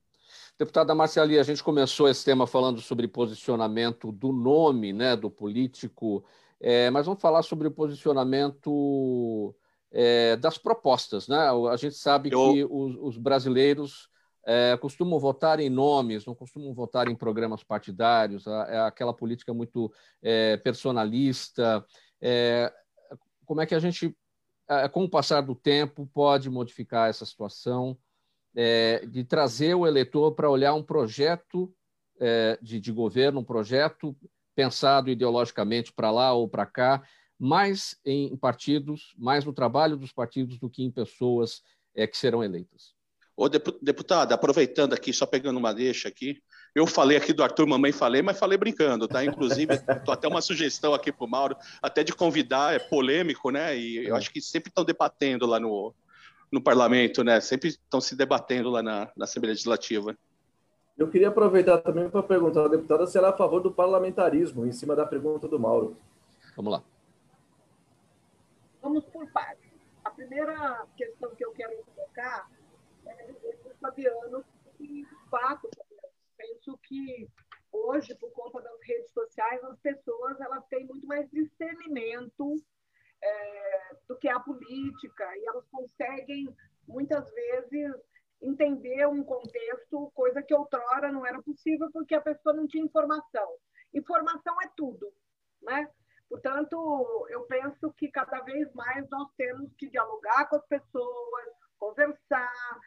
Deputada Marciali, a gente começou esse tema falando sobre posicionamento do nome né, do político é, mas vamos falar sobre o posicionamento é, das propostas. Né? A gente sabe Eu... que os, os brasileiros é, costumam votar em nomes, não costumam votar em programas partidários, é aquela política muito é, personalista. É, como é que a gente, é, com o passar do tempo, pode modificar essa situação é, de trazer o eleitor para olhar um projeto de, de governo, um projeto pensado ideologicamente para lá ou para cá, mais em partidos, mais no trabalho dos partidos do que em pessoas é, que serão eleitas. Ô, deputada, aproveitando aqui, só pegando uma deixa aqui, eu falei aqui do Arthur Mamãe Falei, mas falei brincando, tá? Inclusive, [LAUGHS] tô até uma sugestão aqui para o Mauro, até de convidar, é polêmico, né? E eu acho que sempre estão debatendo lá no, no parlamento, né? Sempre estão se debatendo lá na, na Assembleia Legislativa. Eu queria aproveitar também para perguntar à deputada se ela é a favor do parlamentarismo, em cima da pergunta do Mauro. Vamos lá. Vamos por partes. A primeira questão que eu quero colocar é o Fabiano, e de fato, penso que hoje, por conta das redes sociais, as pessoas elas têm muito mais discernimento é, do que a política, e elas conseguem, muitas vezes, entender um contexto, coisa que outrora não era possível porque a pessoa não tinha informação. Informação é tudo, né? Portanto, eu penso que cada vez mais nós temos que dialogar com as pessoas, conversar,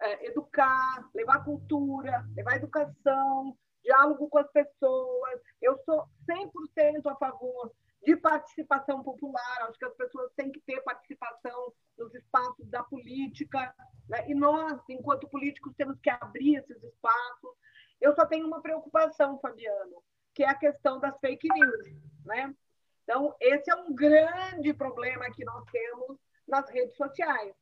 é, educar, levar cultura, levar educação, diálogo com as pessoas. Eu sou 100% a favor de participação popular. Acho que as pessoas têm que ter participação nos espaços da política, né? e nós, enquanto políticos, temos que abrir esses espaços. Eu só tenho uma preocupação, Fabiano, que é a questão das fake news. Né? Então, esse é um grande problema que nós temos nas redes sociais,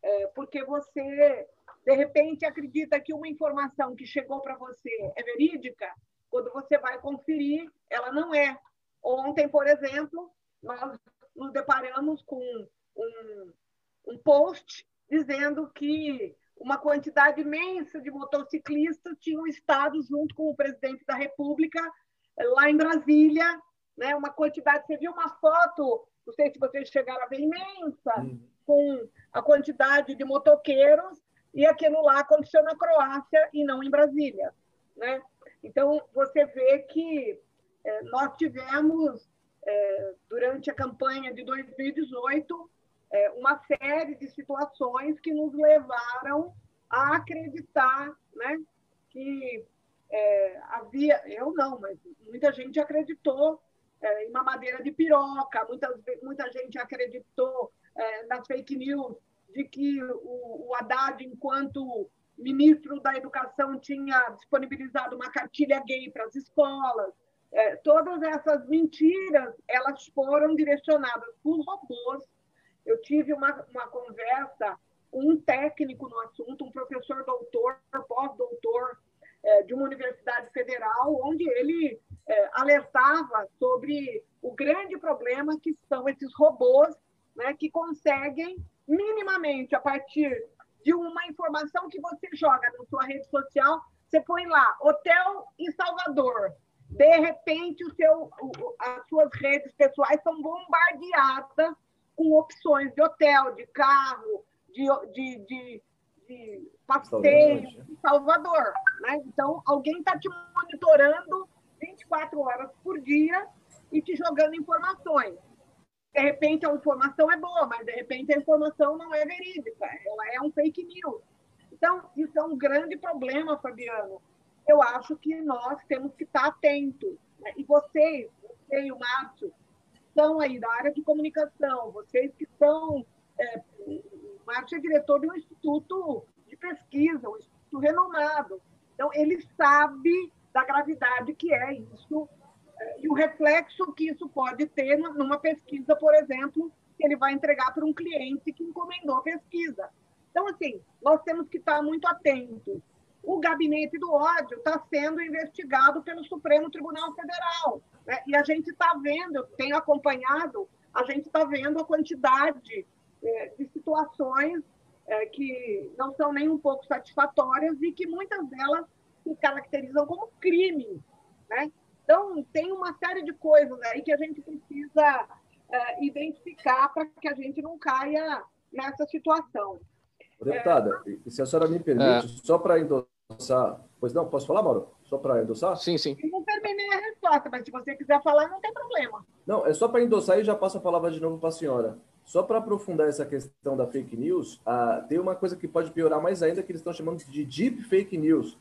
é, porque você, de repente, acredita que uma informação que chegou para você é verídica, quando você vai conferir, ela não é. Ontem, por exemplo, nós nos deparamos com um, um post dizendo que uma quantidade imensa de motociclistas tinham estado junto com o presidente da República eh, lá em Brasília, né? Uma quantidade, você viu uma foto, não sei se vocês chegaram a ver imensa, uhum. com a quantidade de motoqueiros e aquilo lá aconteceu na Croácia e não em Brasília, né? Então você vê que é, nós tivemos, é, durante a campanha de 2018, é, uma série de situações que nos levaram a acreditar né, que é, havia, eu não, mas muita gente acreditou é, em mamadeira de piroca, muita, muita gente acreditou é, nas fake news de que o, o Haddad, enquanto ministro da Educação, tinha disponibilizado uma cartilha gay para as escolas é, todas essas mentiras elas foram direcionadas por robôs. Eu tive uma, uma conversa com um técnico no assunto, um professor doutor, pós-doutor é, de uma universidade federal, onde ele é, alertava sobre o grande problema que são esses robôs né, que conseguem minimamente, a partir de uma informação que você joga na sua rede social, você põe lá, hotel em Salvador, de repente o seu, as suas redes pessoais são bombardeadas com opções de hotel, de carro, de, de, de, de passeio, de Salvador. Né? Então, alguém está te monitorando 24 horas por dia e te jogando informações. De repente, a informação é boa, mas de repente a informação não é verídica, ela é um fake news. Então, isso é um grande problema, Fabiano. Eu acho que nós temos que estar atentos. Né? E vocês, você e o Márcio, são aí da área de comunicação, vocês que são. É, o Márcio é diretor de um instituto de pesquisa, um instituto renomado. Então, ele sabe da gravidade que é isso é, e o reflexo que isso pode ter numa pesquisa, por exemplo, que ele vai entregar para um cliente que encomendou a pesquisa. Então, assim, nós temos que estar muito atentos. O gabinete do ódio está sendo investigado pelo Supremo Tribunal Federal. Né? E a gente está vendo, eu tenho acompanhado, a gente está vendo a quantidade é, de situações é, que não são nem um pouco satisfatórias e que muitas delas se caracterizam como crime. Né? Então, tem uma série de coisas aí que a gente precisa é, identificar para que a gente não caia nessa situação. Deputada, é, se a senhora me permite, é. só para endossar. Pois não, posso falar, Mauro? Só para endossar? Sim, sim. Eu não terminei a resposta, mas se você quiser falar, não tem problema. Não, é só para endossar e já passo a palavra de novo para a senhora. Só para aprofundar essa questão da fake news, ah, tem uma coisa que pode piorar mais ainda, que eles estão chamando de deep fake news,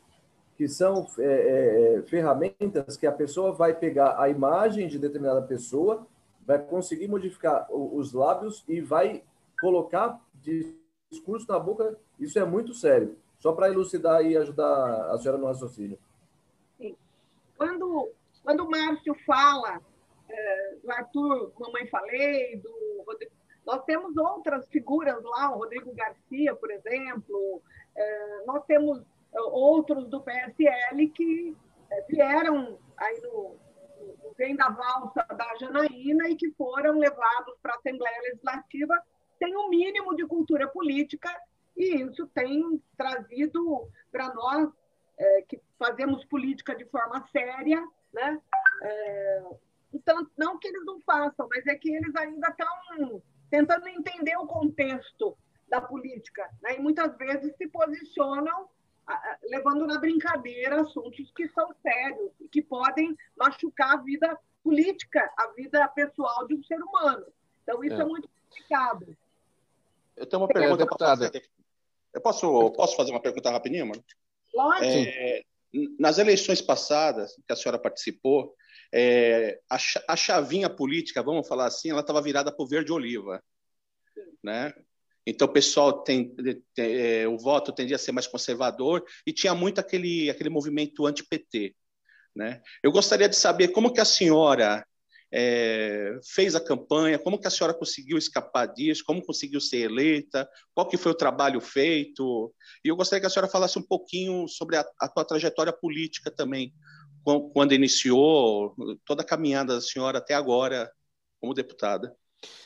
que são é, é, é ferramentas que a pessoa vai pegar a imagem de determinada pessoa, vai conseguir modificar os lábios e vai colocar discurso na boca, isso é muito sério. Só para elucidar e ajudar a senhora no raciocínio. Quando, quando o Márcio fala é, do Arthur, Mamãe Falei, do Rodrigo, nós temos outras figuras lá, o Rodrigo Garcia, por exemplo, é, nós temos é, outros do PSL que é, vieram aí no, no vem da valsa da Janaína e que foram levados para a Assembleia Legislativa tem um mínimo de cultura política e isso tem trazido para nós é, que fazemos política de forma séria, né? É, então, não que eles não façam, mas é que eles ainda estão tentando entender o contexto da política, né? E muitas vezes se posicionam levando na brincadeira assuntos que são sérios e que podem machucar a vida política, a vida pessoal de um ser humano. Então, isso é, é muito complicado. Eu tenho uma pergunta fazer. Eu posso, posso fazer uma pergunta rapidinho, mano? Lógico. É, nas eleições passadas que a senhora participou, é, a, a, chavinha política, vamos falar assim, ela estava virada para o verde oliva, né? Então o pessoal tem, tem é, o voto tendia a ser mais conservador e tinha muito aquele aquele movimento anti-PT, né? Eu gostaria de saber como que a senhora é, fez a campanha, como que a senhora conseguiu escapar disso, como conseguiu ser eleita, qual que foi o trabalho feito, e eu gostaria que a senhora falasse um pouquinho sobre a, a trajetória política também, quando iniciou, toda a caminhada da senhora até agora como deputada.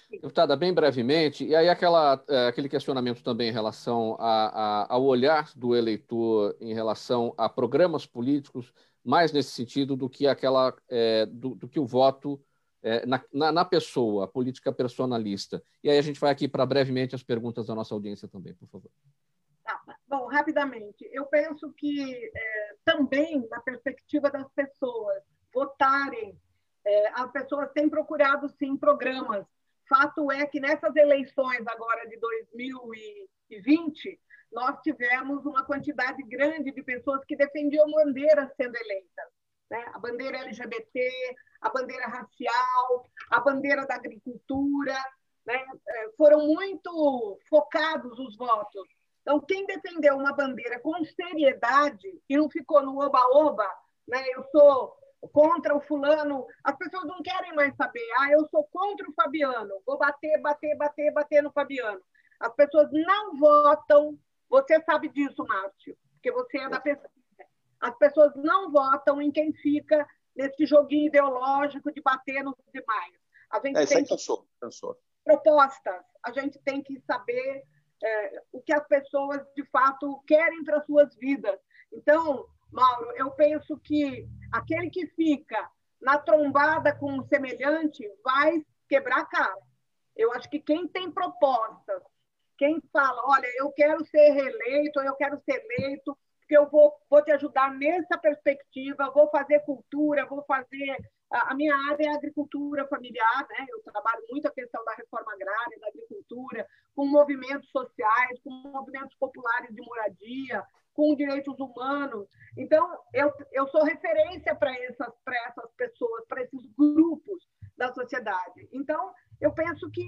Deputada, bem brevemente, e aí aquela, é, aquele questionamento também em relação a, a, ao olhar do eleitor em relação a programas políticos, mais nesse sentido do que aquela é, do, do, que o voto é, na, na, na, pessoa, a política personalista. E aí a gente vai aqui para brevemente as perguntas da nossa audiência também, por favor. Tá, bom, rapidamente, eu penso que é, também na perspectiva das pessoas votarem, é, as pessoas têm procurado sim programas. Fato é que nessas eleições agora de 2020 nós tivemos uma quantidade grande de pessoas que defendiam bandeiras sendo eleitas. Né? A bandeira LGBT, a bandeira racial, a bandeira da agricultura, né? É, foram muito focados os votos. Então, quem defendeu uma bandeira com seriedade e não ficou no oba-oba, né? eu sou contra o fulano, as pessoas não querem mais saber, ah, eu sou contra o Fabiano, vou bater, bater, bater, bater no Fabiano. As pessoas não votam, você sabe disso, Márcio, porque você é da pesquisa. As pessoas não votam em quem fica nesse joguinho ideológico de bater nos demais. A gente é, tem cansou, cansou. propostas, a gente tem que saber é, o que as pessoas de fato querem para suas vidas. Então, Mauro, eu penso que aquele que fica na trombada com o semelhante vai quebrar a cara. Eu acho que quem tem propostas, quem fala, olha, eu quero ser reeleito, eu quero ser eleito, porque eu vou, vou te ajudar nessa perspectiva, vou fazer cultura, vou fazer. A minha área é agricultura familiar, né? eu trabalho muito a questão da reforma agrária, da agricultura, com movimentos sociais, com movimentos populares de moradia, com direitos humanos. Então, eu, eu sou referência para essas, essas pessoas, para esses grupos da sociedade. Então, eu penso que.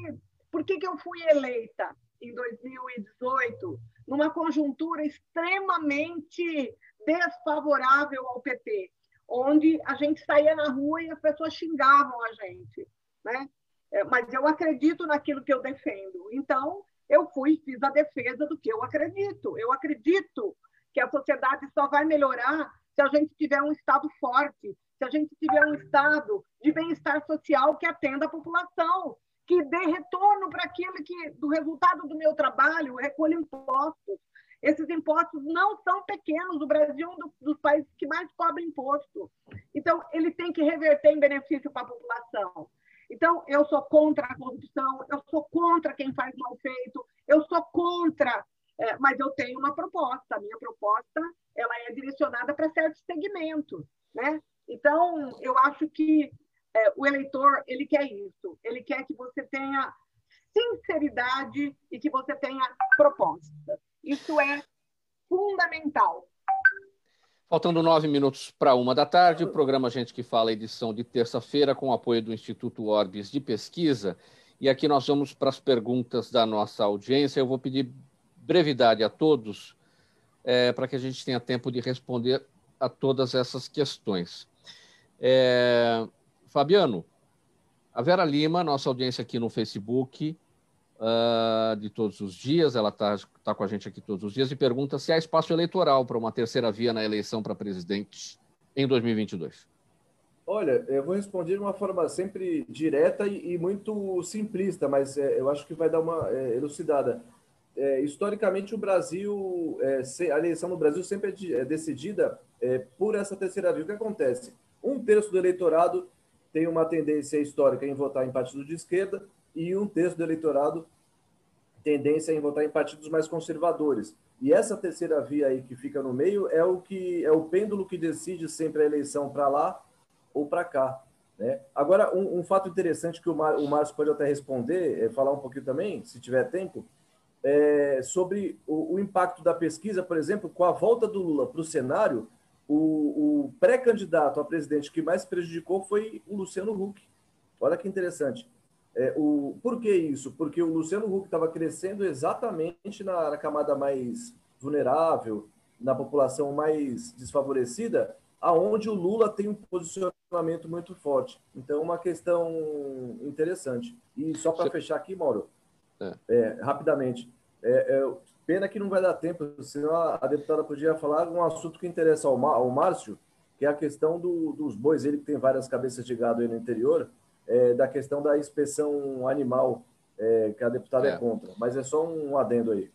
Por que, que eu fui eleita em 2018, numa conjuntura extremamente desfavorável ao PT, onde a gente saía na rua e as pessoas xingavam a gente, né? É, mas eu acredito naquilo que eu defendo. Então, eu fui fiz a defesa do que eu acredito. Eu acredito que a sociedade só vai melhorar se a gente tiver um Estado forte, se a gente tiver um Estado de bem-estar social que atenda a população, que dê retorno para aquilo que, do resultado do meu trabalho, recolha impostos. Esses impostos não são pequenos. O Brasil é um dos países que mais cobra imposto. Então, ele tem que reverter em benefício para a população. Então, eu sou contra a corrupção, eu sou contra quem faz mal feito, eu sou contra é, mas eu tenho uma proposta. A minha proposta ela é direcionada para certos segmentos, né? Então, eu acho que é, o eleitor ele quer isso. Ele quer que você tenha sinceridade e que você tenha proposta. Isso é fundamental. Faltando nove minutos para uma da tarde, o programa Gente que Fala, edição de terça-feira, com apoio do Instituto Orbis de Pesquisa. E aqui nós vamos para as perguntas da nossa audiência. Eu vou pedir brevidade a todos, é, para que a gente tenha tempo de responder a todas essas questões. É, Fabiano, a Vera Lima, nossa audiência aqui no Facebook, uh, de todos os dias, ela está tá com a gente aqui todos os dias e pergunta se há espaço eleitoral para uma terceira via na eleição para presidente em 2022. Olha, eu vou responder de uma forma sempre direta e, e muito simplista, mas é, eu acho que vai dar uma é, elucidada é, historicamente o Brasil, é, a eleição no Brasil sempre é, é decidida é, por essa terceira via. O que acontece? Um terço do eleitorado tem uma tendência histórica em votar em partidos de esquerda e um terço do eleitorado tendência em votar em partidos mais conservadores. E essa terceira via aí que fica no meio é o que é o pêndulo que decide sempre a eleição para lá ou para cá. Né? Agora, um, um, fato interessante que o, Mar, o Márcio pode até responder, é, falar um pouquinho também, se tiver tempo, é, sobre o, o, impacto da pesquisa, por exemplo, com a volta do Lula para o cenário, o, pré-candidato a presidente que mais prejudicou foi o Luciano Huck. Olha que interessante. É, o, por que isso? Porque o Luciano Huck estava crescendo exatamente na, na, camada mais vulnerável, na população mais desfavorecida, aonde o Lula tem um posicionamento muito forte. Então, uma questão interessante. E só para fechar aqui, Mauro, é. É, rapidamente. É, é, pena que não vai dar tempo, senão a, deputada podia falar um assunto que interessa ao, ao Márcio, que é a questão do, dos bois, ele que tem várias cabeças de gado aí no interior, é, da questão da inspeção animal, é, que a deputada é. contra. Mas é só um adendo aí.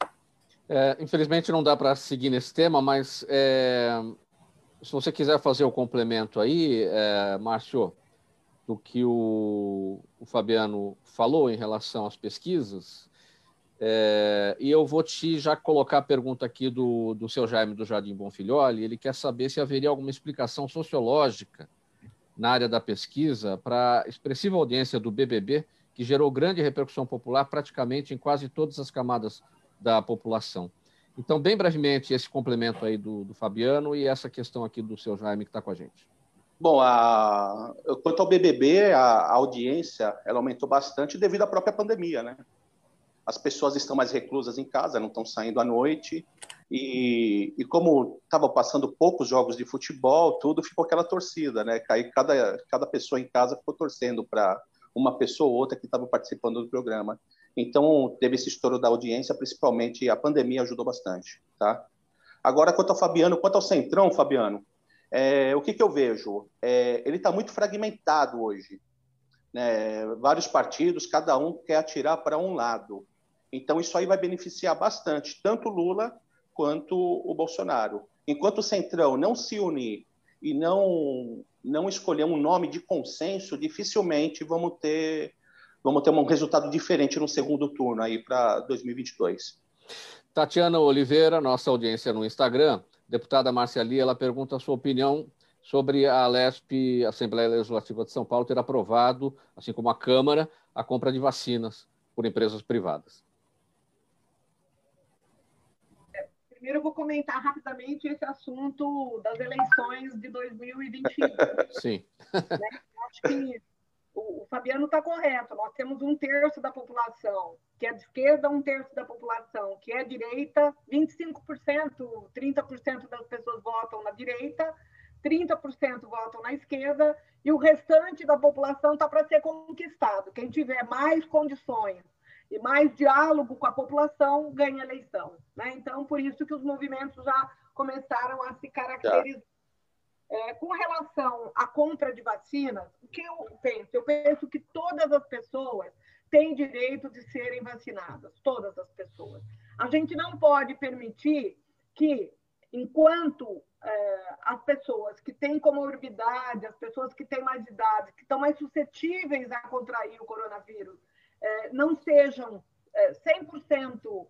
infelizmente não dá para seguir nesse tema, mas se você quiser fazer o complemento aí, Márcio, do que o, o Fabiano falou em relação às pesquisas. É, e eu vou te já colocar a pergunta aqui do, do seu Jaime do Jardim Bonfilholi. Ele quer saber se haveria alguma explicação sociológica na área da pesquisa para a expressiva audiência do BBB, que gerou grande repercussão popular praticamente em quase todas as camadas da população. Então, bem brevemente, esse complemento aí do, do Fabiano e essa questão aqui do seu Jaime que está com a gente. Bom, a... quanto ao BBB, a audiência ela aumentou bastante devido à própria pandemia, né? As pessoas estão mais reclusas em casa, não estão saindo à noite, e, e como estavam passando poucos jogos de futebol, tudo ficou aquela torcida, né? Aí cada, cada pessoa em casa ficou torcendo para uma pessoa ou outra que estava participando do programa. Então, teve esse estouro da audiência, principalmente a pandemia ajudou bastante, tá? Agora, quanto ao Fabiano, quanto ao Centrão, Fabiano, é, o que, que, eu vejo? É, ele está muito fragmentado hoje. Né? Vários partidos, cada um quer atirar para um lado. Então, isso aí vai beneficiar bastante tanto Lula quanto o Bolsonaro. Enquanto o Centrão não se unir e não, não escolher um nome de consenso, dificilmente vamos ter vamos ter um resultado diferente no segundo turno aí para 2022. Tatiana Oliveira, nossa audiência no Instagram, deputada Márcia Lia, ela pergunta a sua opinião sobre a LESP, Assembleia Legislativa de São Paulo, ter aprovado, assim como a Câmara, a compra de vacinas por empresas privadas. Primeiro, eu vou comentar rapidamente esse assunto das eleições de 2021. Sim. Né? Acho que o, Fabiano está correto. Nós temos um terço da população que é de esquerda, um terço da população que é direita, 25%, 30% das pessoas votam na direita, 30% votam na esquerda, e o restante da população está para ser conquistado. Quem tiver mais condições e mais diálogo com a população ganha eleição. Né? Então, por isso que os movimentos já começaram a se caracterizar. É, com relação à compra de vacinas, o que eu penso? Eu penso que todas as pessoas têm direito de serem vacinadas, todas as pessoas. A gente não pode permitir que, enquanto é, as pessoas que têm comorbidade, as pessoas que têm mais idade, que estão mais suscetíveis a contrair o coronavírus, não sejam é, 100%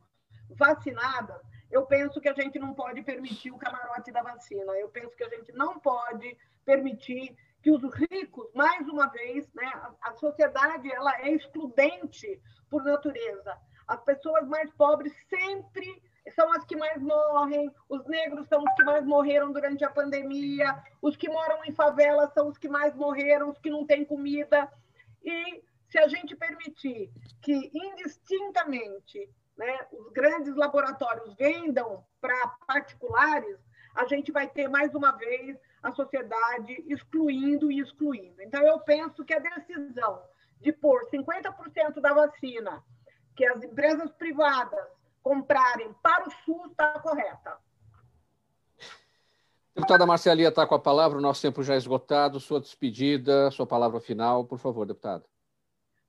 vacinadas, eu penso que a gente não pode permitir o camarote da vacina. Eu penso que a gente não pode permitir que os ricos, mais uma vez, né, a sociedade ela é excludente por natureza. As pessoas mais pobres sempre são as que mais morrem, os negros são os que mais morreram durante a pandemia, os que moram em favelas são os que mais morreram, os que não têm comida. E se a gente permitir que indistintamente né, os grandes laboratórios vendam para particulares, a gente vai ter mais uma vez a sociedade excluindo e excluindo. Então, eu penso que a decisão de pôr 50% da vacina que as empresas privadas comprarem para o SUS está correta. Deputada Marcelia está com a palavra, o nosso tempo já é esgotado. Sua despedida, sua palavra final, por favor, deputada.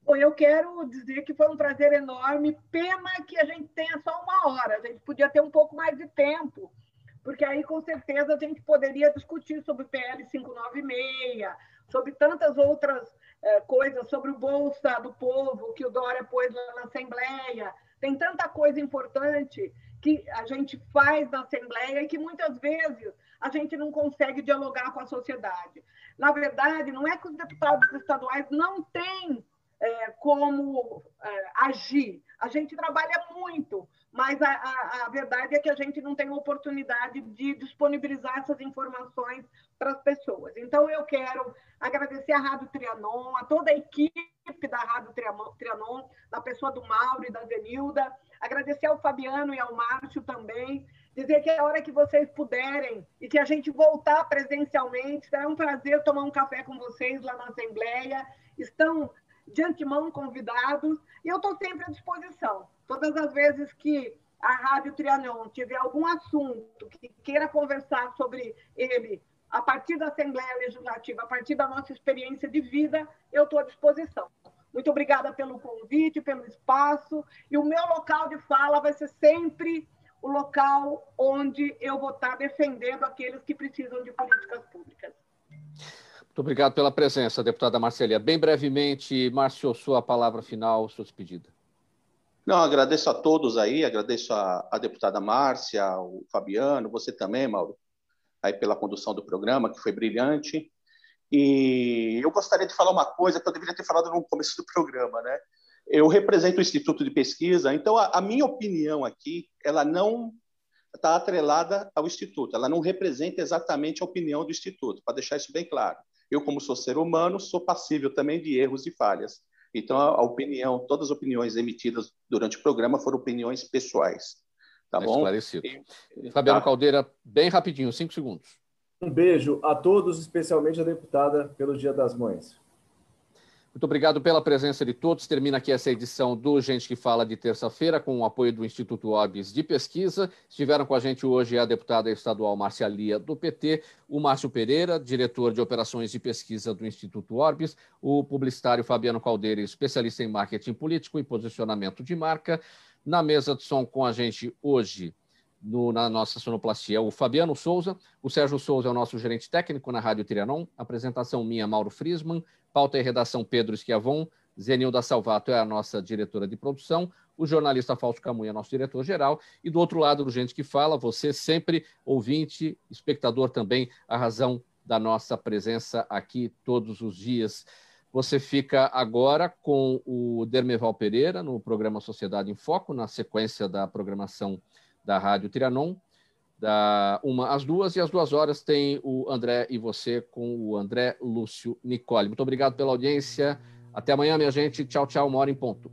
Bom, eu quero dizer que foi um prazer enorme. Pena que a gente tenha só uma hora. A gente podia ter um pouco mais de tempo, porque aí com certeza a gente poderia discutir sobre PL 596, sobre tantas outras eh, coisas, sobre o Bolsa do Povo que o Dória pôs lá na Assembleia. Tem tanta coisa importante que a gente faz na Assembleia e que muitas vezes a gente não consegue dialogar com a sociedade. Na verdade, não é que os deputados estaduais não têm é, como é, agir. A gente trabalha muito, mas a, a, a, verdade é que a gente não tem oportunidade de disponibilizar essas informações para as pessoas. Então, eu quero agradecer à Rádio Trianon, a toda a equipe da Rádio Trianon, da pessoa do Mauro e da Zenilda, agradecer ao Fabiano e ao Márcio também, dizer que a hora que vocês puderem e que a gente voltar presencialmente, será um prazer tomar um café com vocês lá na Assembleia. Estão de antemão convidados, e eu estou sempre à disposição. Todas as vezes que a Rádio Trianon tiver algum assunto que queira conversar sobre ele a partir da Assembleia Legislativa, a partir da nossa experiência de vida, eu estou à disposição. Muito obrigada pelo convite, pelo espaço, e o meu local de fala vai ser sempre o local onde eu vou estar defendendo aqueles que precisam de públicas. Muito obrigado pela presença, deputada Marcelia. Bem brevemente, Márcio, sua palavra final, sua despedida. Não, agradeço a todos aí, agradeço a, a deputada Márcia, o Fabiano, você também, Mauro, aí pela condução do programa, que foi brilhante. E eu gostaria de falar uma coisa que eu deveria ter falado no começo do programa, né? Eu represento o Instituto de Pesquisa, então a, a minha opinião aqui, ela não está atrelada ao Instituto, ela não representa exatamente a opinião do Instituto, para deixar isso bem claro. Eu, como sou ser humano, sou passível também de erros e falhas. Então, a opinião, todas as opiniões emitidas durante o programa foram opiniões pessoais. Tá é bom? Esclarecido. E, Fabiano tá. Caldeira, bem rapidinho, cinco segundos. Um beijo a todos, especialmente a deputada, pelo Dia das Mães. Muito obrigado pela presença de todos. Termina aqui essa edição do Gente que Fala de terça-feira, com o apoio do Instituto Orbis de Pesquisa. Estiveram com a gente hoje a deputada estadual Márcia Lia, do PT, o Márcio Pereira, diretor de operações de pesquisa do Instituto Orbis, o publicitário Fabiano Caldeira, especialista em marketing político e posicionamento de marca. Na mesa de som com a gente hoje, no, na nossa sonoplastia, o Fabiano Souza, o Sérgio Souza é o nosso gerente técnico na Rádio Trianon, apresentação minha, Mauro Frisman, pauta e redação Pedro Esquiavon, Zenilda Salvato é a nossa diretora de produção, o jornalista Fausto Camunha é nosso diretor-geral, e do outro lado do Gente que Fala, você sempre ouvinte, espectador também, a razão da nossa presença aqui todos os dias. Você fica agora com o Dermeval Pereira no programa Sociedade em Foco, na sequência da programação da Rádio Trianon, da uma às duas, e às duas horas tem o André e você com o André Lúcio Nicole. Muito obrigado pela audiência. Até amanhã, minha gente. Tchau, tchau. Uma hora em ponto.